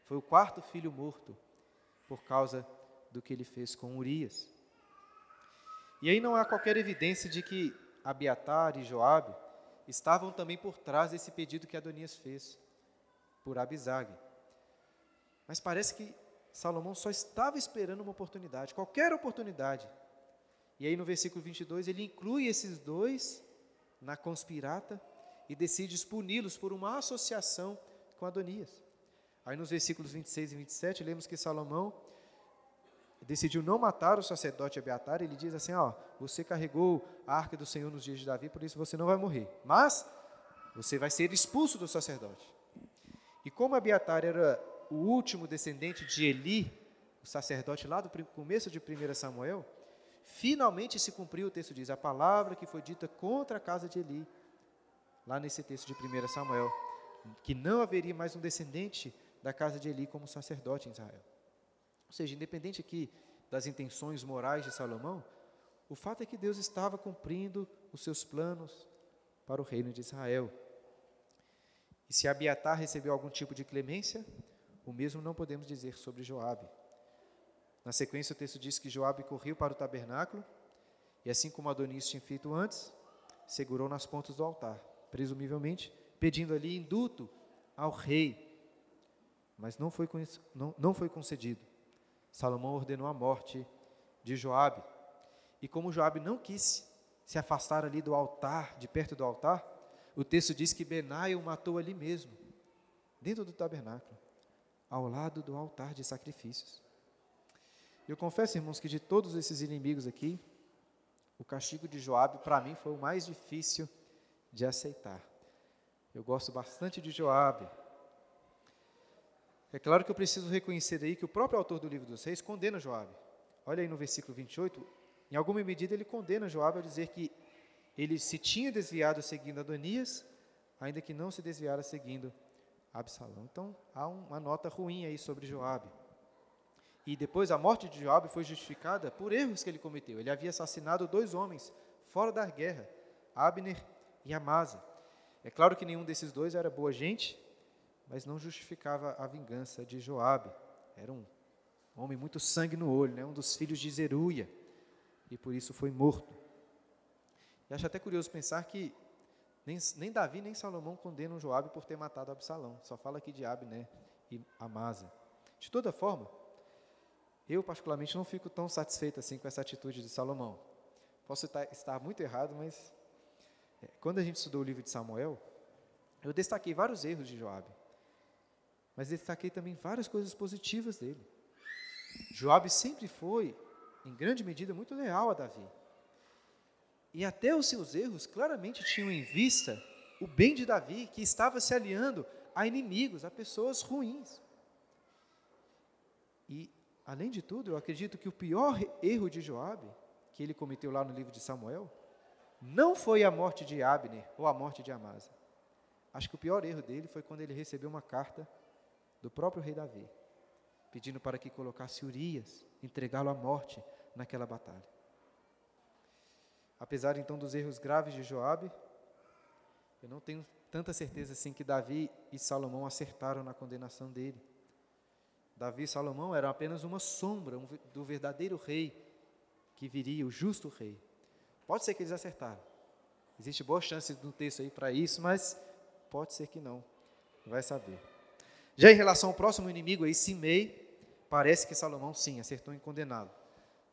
Foi o quarto filho morto por causa do que ele fez com Urias. E aí não há qualquer evidência de que Abiatar e Joabe estavam também por trás desse pedido que Adonias fez por Abisag. Mas parece que Salomão só estava esperando uma oportunidade, qualquer oportunidade. E aí no versículo 22 ele inclui esses dois na conspirata e decide puni-los por uma associação com Adonias. Aí nos versículos 26 e 27 lemos que Salomão decidiu não matar o sacerdote Abiatar, ele diz assim, ó, você carregou a arca do Senhor nos dias de Davi, por isso você não vai morrer, mas você vai ser expulso do sacerdote. E como Abiatar era o último descendente de Eli, o sacerdote lá do começo de 1 Samuel, finalmente se cumpriu, o texto diz, a palavra que foi dita contra a casa de Eli, lá nesse texto de 1 Samuel, que não haveria mais um descendente da casa de Eli como sacerdote em Israel. Ou seja, independente aqui das intenções morais de Salomão, o fato é que Deus estava cumprindo os seus planos para o reino de Israel. E se Abiatar recebeu algum tipo de clemência, o mesmo não podemos dizer sobre Joabe. Na sequência, o texto diz que Joabe correu para o tabernáculo e, assim como Adonias tinha feito antes, segurou nas pontas do altar, presumivelmente pedindo ali induto ao rei. Mas não foi, não, não foi concedido. Salomão ordenou a morte de Joabe. E como Joabe não quis se afastar ali do altar, de perto do altar, o texto diz que Benaia o matou ali mesmo, dentro do tabernáculo ao lado do altar de sacrifícios. Eu confesso, irmãos, que de todos esses inimigos aqui, o castigo de Joabe para mim foi o mais difícil de aceitar. Eu gosto bastante de Joabe. É claro que eu preciso reconhecer aí que o próprio autor do livro dos reis condena Joabe. Olha aí no versículo 28, em alguma medida ele condena Joabe a dizer que ele se tinha desviado seguindo Adonias, ainda que não se desviara seguindo Absalão. Então há uma nota ruim aí sobre Joabe. E depois a morte de Joabe foi justificada por erros que ele cometeu. Ele havia assassinado dois homens fora da guerra, Abner e Amasa. É claro que nenhum desses dois era boa gente, mas não justificava a vingança de Joabe. Era um homem muito sangue no olho, né? um dos filhos de Zeruia, e por isso foi morto. E acho até curioso pensar que nem, nem Davi nem Salomão condenam Joabe por ter matado Absalão. Só fala aqui de Abner e Amasa. De toda forma, eu particularmente não fico tão satisfeito assim com essa atitude de Salomão. Posso estar, estar muito errado, mas é, quando a gente estudou o livro de Samuel, eu destaquei vários erros de Joabe. Mas destaquei também várias coisas positivas dele. Joabe sempre foi, em grande medida, muito leal a Davi. E até os seus erros claramente tinham em vista o bem de Davi, que estava se aliando a inimigos, a pessoas ruins. E, além de tudo, eu acredito que o pior erro de Joabe, que ele cometeu lá no livro de Samuel, não foi a morte de Abner ou a morte de Amasa. Acho que o pior erro dele foi quando ele recebeu uma carta do próprio rei Davi, pedindo para que colocasse Urias, entregá-lo à morte naquela batalha. Apesar então dos erros graves de Joabe, eu não tenho tanta certeza assim que Davi e Salomão acertaram na condenação dele. Davi e Salomão eram apenas uma sombra do verdadeiro rei que viria, o justo rei. Pode ser que eles acertaram. Existe boa chance no texto aí para isso, mas pode ser que não. Vai saber. Já em relação ao próximo inimigo aí, Simei, parece que Salomão sim acertou em condená-lo.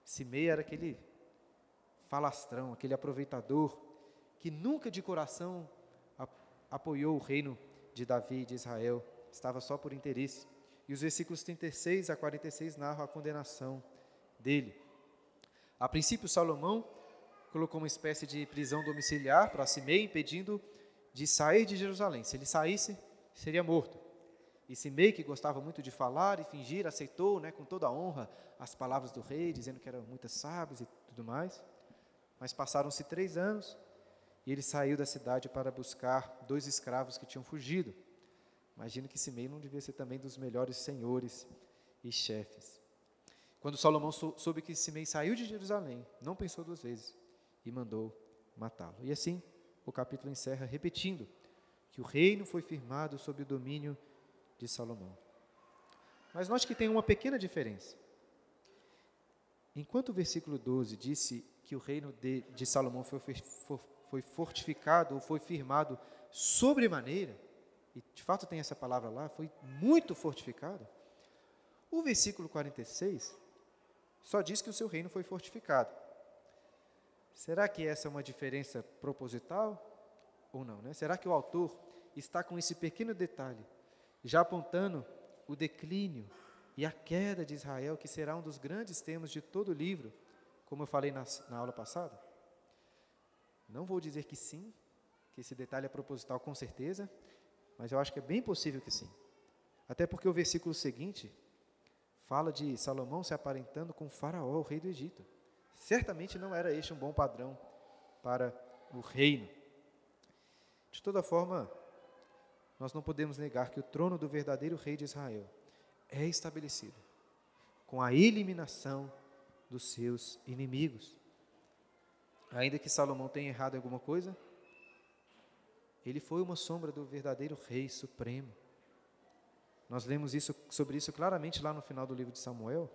Simei era aquele falastrão, aquele aproveitador, que nunca de coração apoiou o reino de Davi e de Israel, estava só por interesse. E os versículos 36 a 46 narram a condenação dele. A princípio, Salomão colocou uma espécie de prisão domiciliar para Simei, impedindo de sair de Jerusalém. Se ele saísse, seria morto. E Simei, que gostava muito de falar e fingir, aceitou né, com toda a honra as palavras do rei, dizendo que eram muitas sábias e tudo mais. Mas passaram-se três anos e ele saiu da cidade para buscar dois escravos que tinham fugido. Imagino que Simei não devia ser também dos melhores senhores e chefes. Quando Salomão soube que Simei saiu de Jerusalém, não pensou duas vezes e mandou matá-lo. E assim, o capítulo encerra repetindo que o reino foi firmado sob o domínio de Salomão. Mas note que tem uma pequena diferença. Enquanto o versículo 12 disse que o reino de, de Salomão foi, foi fortificado ou foi firmado sobremaneira, e de fato tem essa palavra lá, foi muito fortificado, o versículo 46 só diz que o seu reino foi fortificado. Será que essa é uma diferença proposital ou não? Né? Será que o autor está com esse pequeno detalhe, já apontando o declínio e a queda de Israel, que será um dos grandes temas de todo o livro, como eu falei na, na aula passada? Não vou dizer que sim, que esse detalhe é proposital com certeza, mas eu acho que é bem possível que sim. Até porque o versículo seguinte fala de Salomão se aparentando com Faraó, o rei do Egito. Certamente não era este um bom padrão para o reino. De toda forma, nós não podemos negar que o trono do verdadeiro rei de Israel é estabelecido com a eliminação dos seus inimigos. Ainda que Salomão tenha errado em alguma coisa, ele foi uma sombra do verdadeiro rei supremo. Nós lemos isso, sobre isso claramente lá no final do livro de Samuel,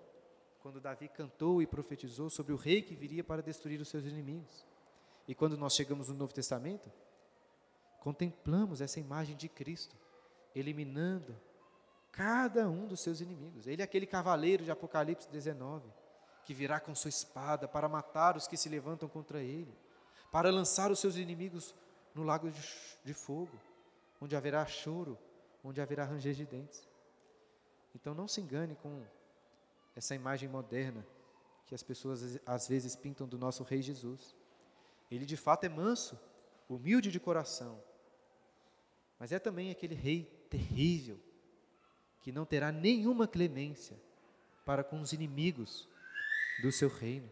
quando Davi cantou e profetizou sobre o rei que viria para destruir os seus inimigos. E quando nós chegamos no Novo Testamento, contemplamos essa imagem de Cristo, eliminando cada um dos seus inimigos. Ele é aquele cavaleiro de Apocalipse 19, que virá com sua espada para matar os que se levantam contra ele, para lançar os seus inimigos no lago de, fogo, onde haverá choro, onde haverá ranger de dentes. Então não se engane com essa imagem moderna que as pessoas às vezes pintam do nosso Rei Jesus. Ele de fato é manso, humilde de coração, mas é também aquele rei terrível, que não terá nenhuma clemência para com os inimigos do seu reino.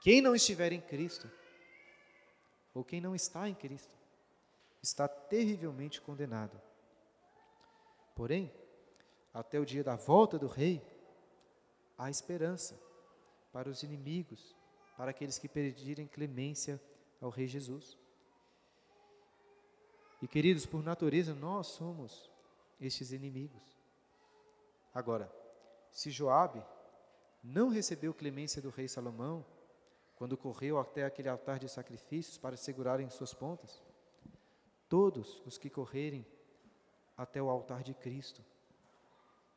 Quem não estiver em Cristo, ou quem não está em Cristo, está terrivelmente condenado. Porém, até o dia da volta do rei, há esperança para os inimigos, para aqueles que pedirem clemência ao rei Jesus. E queridos, por natureza, nós somos estes inimigos. Agora, se Joabe não recebeu clemência do rei Salomão, quando correu até aquele altar de sacrifícios para segurarem suas pontas, todos os que correrem até o altar de Cristo,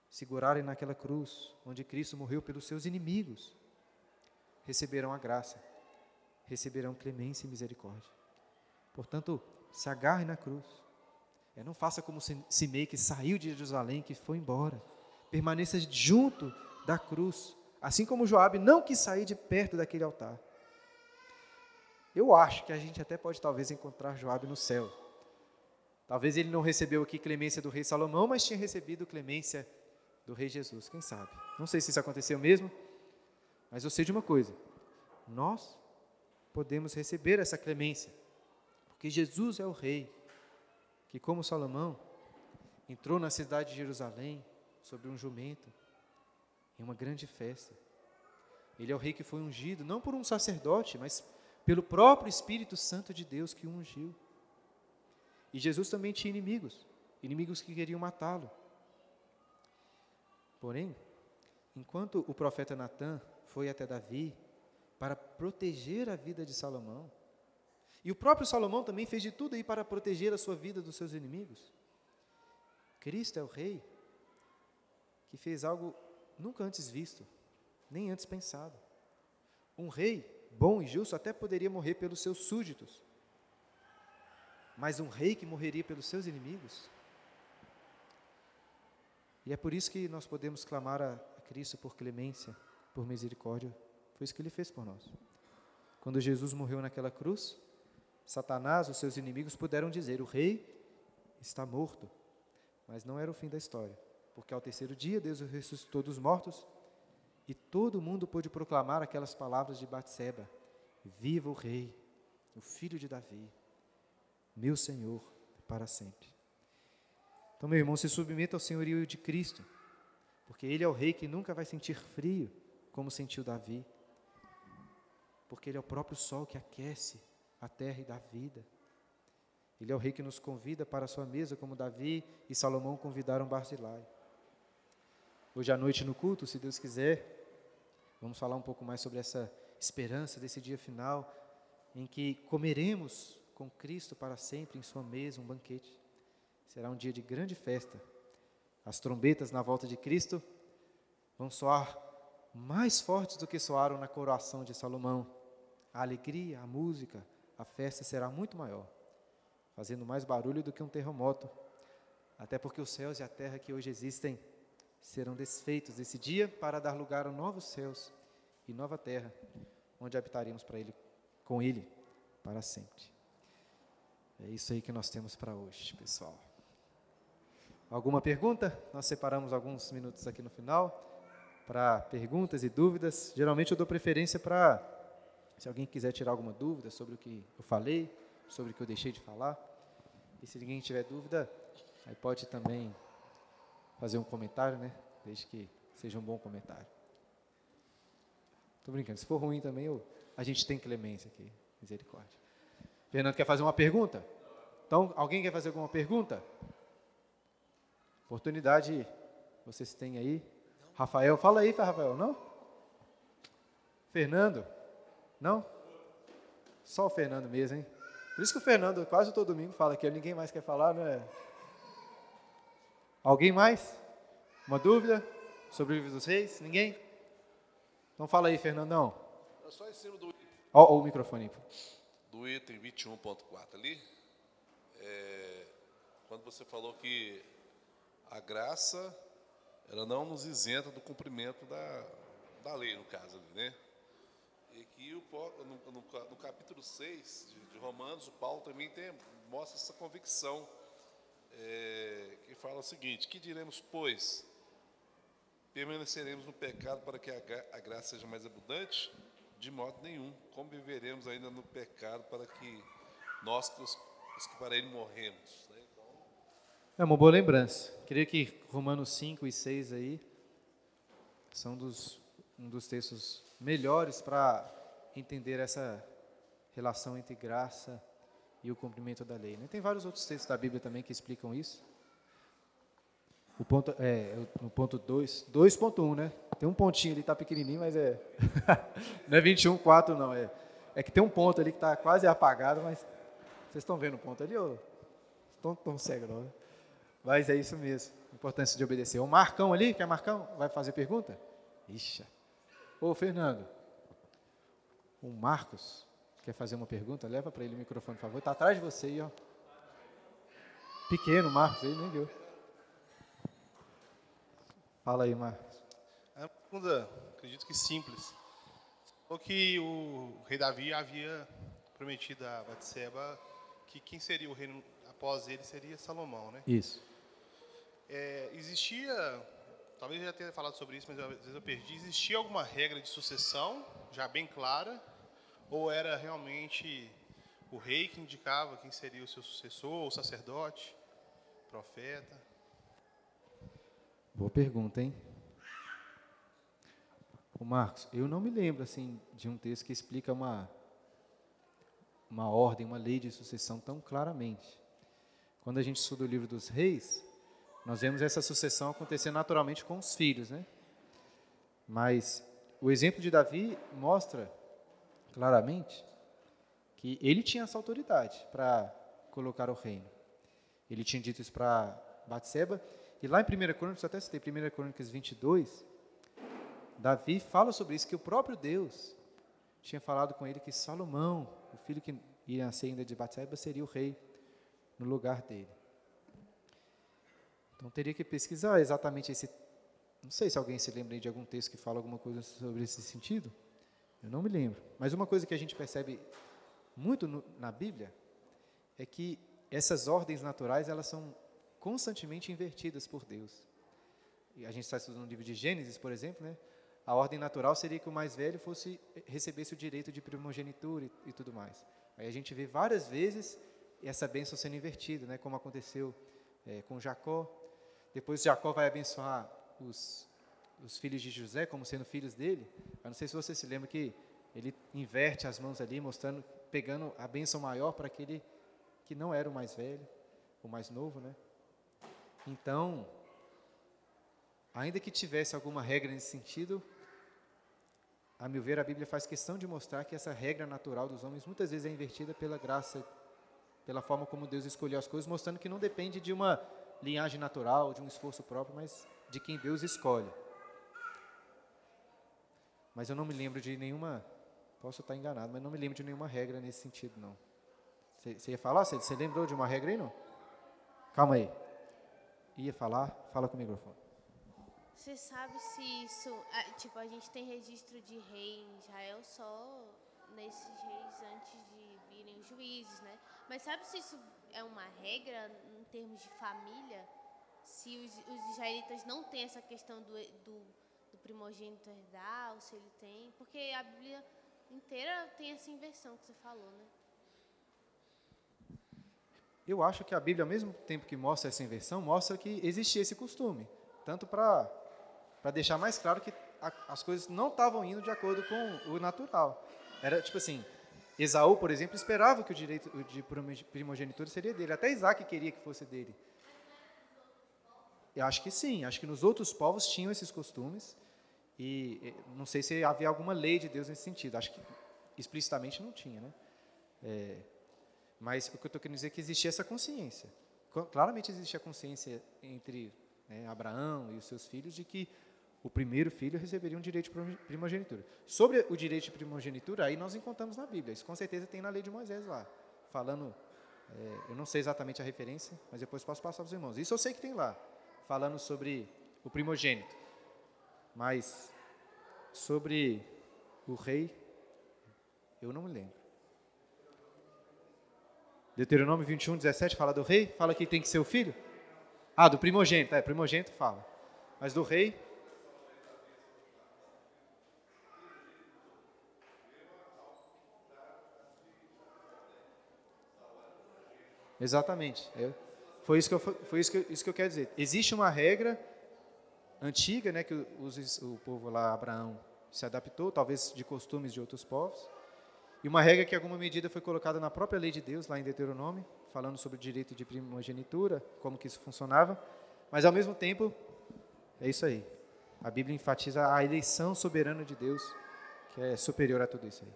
segurarem naquela cruz onde Cristo morreu pelos seus inimigos, receberão a graça, receberão clemência e misericórdia. Portanto, se agarre na cruz. É, não faça como Simei, que saiu de Jerusalém, que foi embora. Permaneça junto da cruz, assim como Joabe não quis sair de perto daquele altar. Eu acho que a gente até pode talvez encontrar Joabe no céu. Talvez ele não recebeu aqui clemência do rei Salomão, mas tinha recebido clemência do rei Jesus, quem sabe? Não sei se isso aconteceu mesmo, mas eu sei de uma coisa: nós podemos receber essa clemência porque Jesus é o rei que, como Salomão, entrou na cidade de Jerusalém sobre um jumento em uma grande festa. Ele é o rei que foi ungido não por um sacerdote, mas pelo próprio Espírito Santo de Deus que o ungiu. E Jesus também tinha inimigos, inimigos que queriam matá-lo. Porém, enquanto o profeta Natã foi até Davi para proteger a vida de Salomão, e o próprio Salomão também fez de tudo aí para proteger a sua vida dos seus inimigos. Cristo é o Rei que fez algo nunca antes visto, nem antes pensado. Um rei bom e justo até poderia morrer pelos seus súditos, mas um rei que morreria pelos seus inimigos? E é por isso que nós podemos clamar a Cristo por clemência, por misericórdia. Foi isso que ele fez por nós. Quando Jesus morreu naquela cruz, Satanás, os seus inimigos, puderam dizer: O rei está morto. Mas não era o fim da história, porque ao terceiro dia Deus ressuscitou dos mortos e todo mundo pôde proclamar aquelas palavras de Batseba: Viva o rei, o filho de Davi, meu Senhor para sempre. Então, meu irmão, se submeta ao senhorio de Cristo, porque Ele é o Rei que nunca vai sentir frio, como sentiu Davi, porque Ele é o próprio sol que aquece a terra e dá vida. Ele é o Rei que nos convida para a sua mesa, como Davi e Salomão convidaram Barzilai. Hoje à noite no culto, se Deus quiser, vamos falar um pouco mais sobre essa esperança desse dia final, em que comeremos com Cristo para sempre em sua mesa um banquete. Será um dia de grande festa. As trombetas na volta de Cristo vão soar mais fortes do que soaram na coroação de Salomão. A alegria, a música, a festa será muito maior, fazendo mais barulho do que um terremoto. Até porque os céus e a terra que hoje existem serão desfeitos nesse dia para dar lugar a novos céus e nova terra, onde habitaremos para ele, com ele para sempre. É isso aí que nós temos para hoje, pessoal. Alguma pergunta? Nós separamos alguns minutos aqui no final para perguntas e dúvidas. Geralmente eu dou preferência para, se alguém quiser tirar alguma dúvida sobre o que eu falei, sobre o que eu deixei de falar. E se ninguém tiver dúvida, aí pode também fazer um comentário, né? Desde que seja um bom comentário. Estou brincando. Se for ruim também, eu, a gente tem clemência aqui. Misericórdia. Fernando quer fazer uma pergunta? Então, alguém quer fazer alguma pergunta? Oportunidade vocês têm aí. Rafael, fala aí, Rafael, não? Fernando? Não? Só o Fernando mesmo, hein? Por isso que o Fernando quase todo domingo fala que ninguém mais quer falar, não é? Alguém mais? Uma dúvida sobre o livro dos reis? Ninguém? Então fala aí, Fernandão. É só em cima do, Ó, ó o microfone. do item 21.4 ali, é, quando você falou que a graça, ela não nos isenta do cumprimento da, da lei, no caso ali, né? E que o, no, no, no capítulo 6 de, de, Romanos, o Paulo também tem, mostra essa convicção, é, que fala o seguinte, que diremos, pois, permaneceremos no pecado para que a, a graça seja mais abundante? De modo nenhum. Como viveremos ainda no pecado para que nós, os, os que para ele morremos? É uma boa lembrança. Creio que Romanos 5 e 6 aí são dos, um dos textos melhores para entender essa relação entre graça e o cumprimento da lei. Né? Tem vários outros textos da Bíblia também que explicam isso. O ponto, é, no ponto 2, 2.1, né? Tem um pontinho ali, está pequenininho, mas é... [laughs] não é 21.4 não, é... É que tem um ponto ali que está quase apagado, mas... Vocês estão vendo o ponto ali. Estão tão cegos não, né? Mas é isso mesmo, importância de obedecer. O Marcão ali, quer Marcão? Vai fazer pergunta? Ixi. Ô, Fernando, o Marcos quer fazer uma pergunta? Leva para ele o microfone, por favor. Está atrás de você aí, ó. Pequeno, Marcos, ele nem viu. Fala aí, Marcos. A pergunta, acredito que simples. O que o rei Davi havia prometido a Batseba que quem seria o rei após ele seria Salomão, né? Isso. É, existia, talvez eu já tenha falado sobre isso, mas às vezes eu perdi. Existia alguma regra de sucessão já bem clara, ou era realmente o rei que indicava quem seria o seu sucessor, o sacerdote, profeta? Boa pergunta, hein? O Marcos, eu não me lembro assim de um texto que explica uma uma ordem, uma lei de sucessão tão claramente. Quando a gente estuda o livro dos reis, nós vemos essa sucessão acontecer naturalmente com os filhos, né? Mas o exemplo de Davi mostra claramente que ele tinha essa autoridade para colocar o reino. Ele tinha dito isso para Batseba, e lá em 1 Crônicas, até citei 1 Crônicas 22, Davi fala sobre isso, que o próprio Deus tinha falado com ele que Salomão, o filho que ia nascer ainda de Batseba, seria o rei no lugar dele. Então teria que pesquisar exatamente esse. Não sei se alguém se lembra de algum texto que fala alguma coisa sobre esse sentido. Eu não me lembro. Mas uma coisa que a gente percebe muito no, na Bíblia é que essas ordens naturais elas são constantemente invertidas por Deus. E a gente está estudando no livro de Gênesis, por exemplo, né? A ordem natural seria que o mais velho fosse recebesse o direito de primogenitura e, e tudo mais. Aí a gente vê várias vezes essa bênção sendo invertida, né? Como aconteceu é, com Jacó. Depois Jacó vai abençoar os, os filhos de José como sendo filhos dele. Eu não sei se você se lembra que ele inverte as mãos ali, mostrando, pegando a bênção maior para aquele que não era o mais velho, o mais novo, né? Então, ainda que tivesse alguma regra nesse sentido, a meu ver, a Bíblia faz questão de mostrar que essa regra natural dos homens muitas vezes é invertida pela graça, pela forma como Deus escolheu as coisas, mostrando que não depende de uma linhagem natural, de um esforço próprio, mas de quem Deus escolhe. Mas eu não me lembro de nenhuma, posso estar enganado, mas não me lembro de nenhuma regra nesse sentido, não. Você ia falar? Você lembrou de uma regra aí, não? Calma aí ia falar, fala com o microfone. Você sabe se isso, é, tipo, a gente tem registro de rei em Israel só nesses reis antes de virem os juízes, né? Mas sabe se isso é uma regra em termos de família? Se os, os israelitas não têm essa questão do, do, do primogênito herdar, ou se ele tem? Porque a Bíblia inteira tem essa inversão que você falou, né? Eu acho que a Bíblia, ao mesmo tempo que mostra essa inversão, mostra que existia esse costume. Tanto para deixar mais claro que a, as coisas não estavam indo de acordo com o natural. Era tipo assim, Esaú, por exemplo, esperava que o direito de primogenitura seria dele. Até Isaac queria que fosse dele. Eu acho que sim, acho que nos outros povos tinham esses costumes. E não sei se havia alguma lei de Deus nesse sentido. Acho que explicitamente não tinha, né? É, mas o que eu estou querendo dizer é que existia essa consciência. Claramente existia a consciência entre né, Abraão e os seus filhos de que o primeiro filho receberia um direito de primogenitura. Sobre o direito de primogenitura, aí nós encontramos na Bíblia. Isso com certeza tem na lei de Moisés lá. Falando, é, eu não sei exatamente a referência, mas depois posso passar para os irmãos. Isso eu sei que tem lá, falando sobre o primogênito. Mas sobre o rei, eu não me lembro. Deuteronômio 21, 17 fala do rei, fala que tem que ser o filho. Ah, do primogênito, é, primogênito fala. Mas do rei. Exatamente. É, foi isso que eu, foi isso que, isso que eu quero dizer. Existe uma regra antiga, né, que os, o povo lá, Abraão, se adaptou, talvez de costumes de outros povos. E uma regra que, em alguma medida, foi colocada na própria lei de Deus, lá em Deuteronômio, falando sobre o direito de primogenitura, como que isso funcionava. Mas, ao mesmo tempo, é isso aí. A Bíblia enfatiza a eleição soberana de Deus, que é superior a tudo isso aí.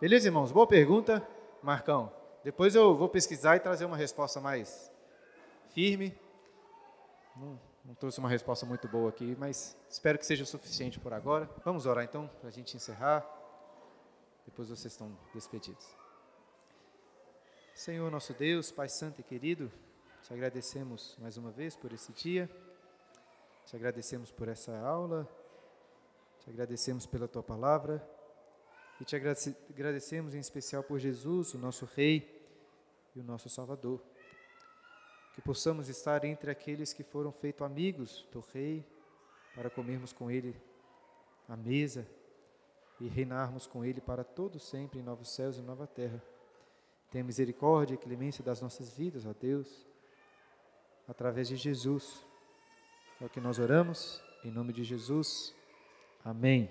Beleza, irmãos? Boa pergunta, Marcão. Depois eu vou pesquisar e trazer uma resposta mais firme. Não, não trouxe uma resposta muito boa aqui, mas espero que seja suficiente por agora. Vamos orar então, para a gente encerrar. Depois vocês estão despedidos. Senhor nosso Deus, Pai Santo e querido, te agradecemos mais uma vez por esse dia, te agradecemos por essa aula, te agradecemos pela tua palavra e te agradecemos em especial por Jesus, o nosso Rei e o nosso Salvador. Que possamos estar entre aqueles que foram feitos amigos do Rei, para comermos com Ele à mesa e reinarmos com Ele para todo sempre em novos céus e nova terra. Tenha misericórdia e clemência das nossas vidas, ó Deus, através de Jesus. É o que nós oramos, em nome de Jesus. Amém.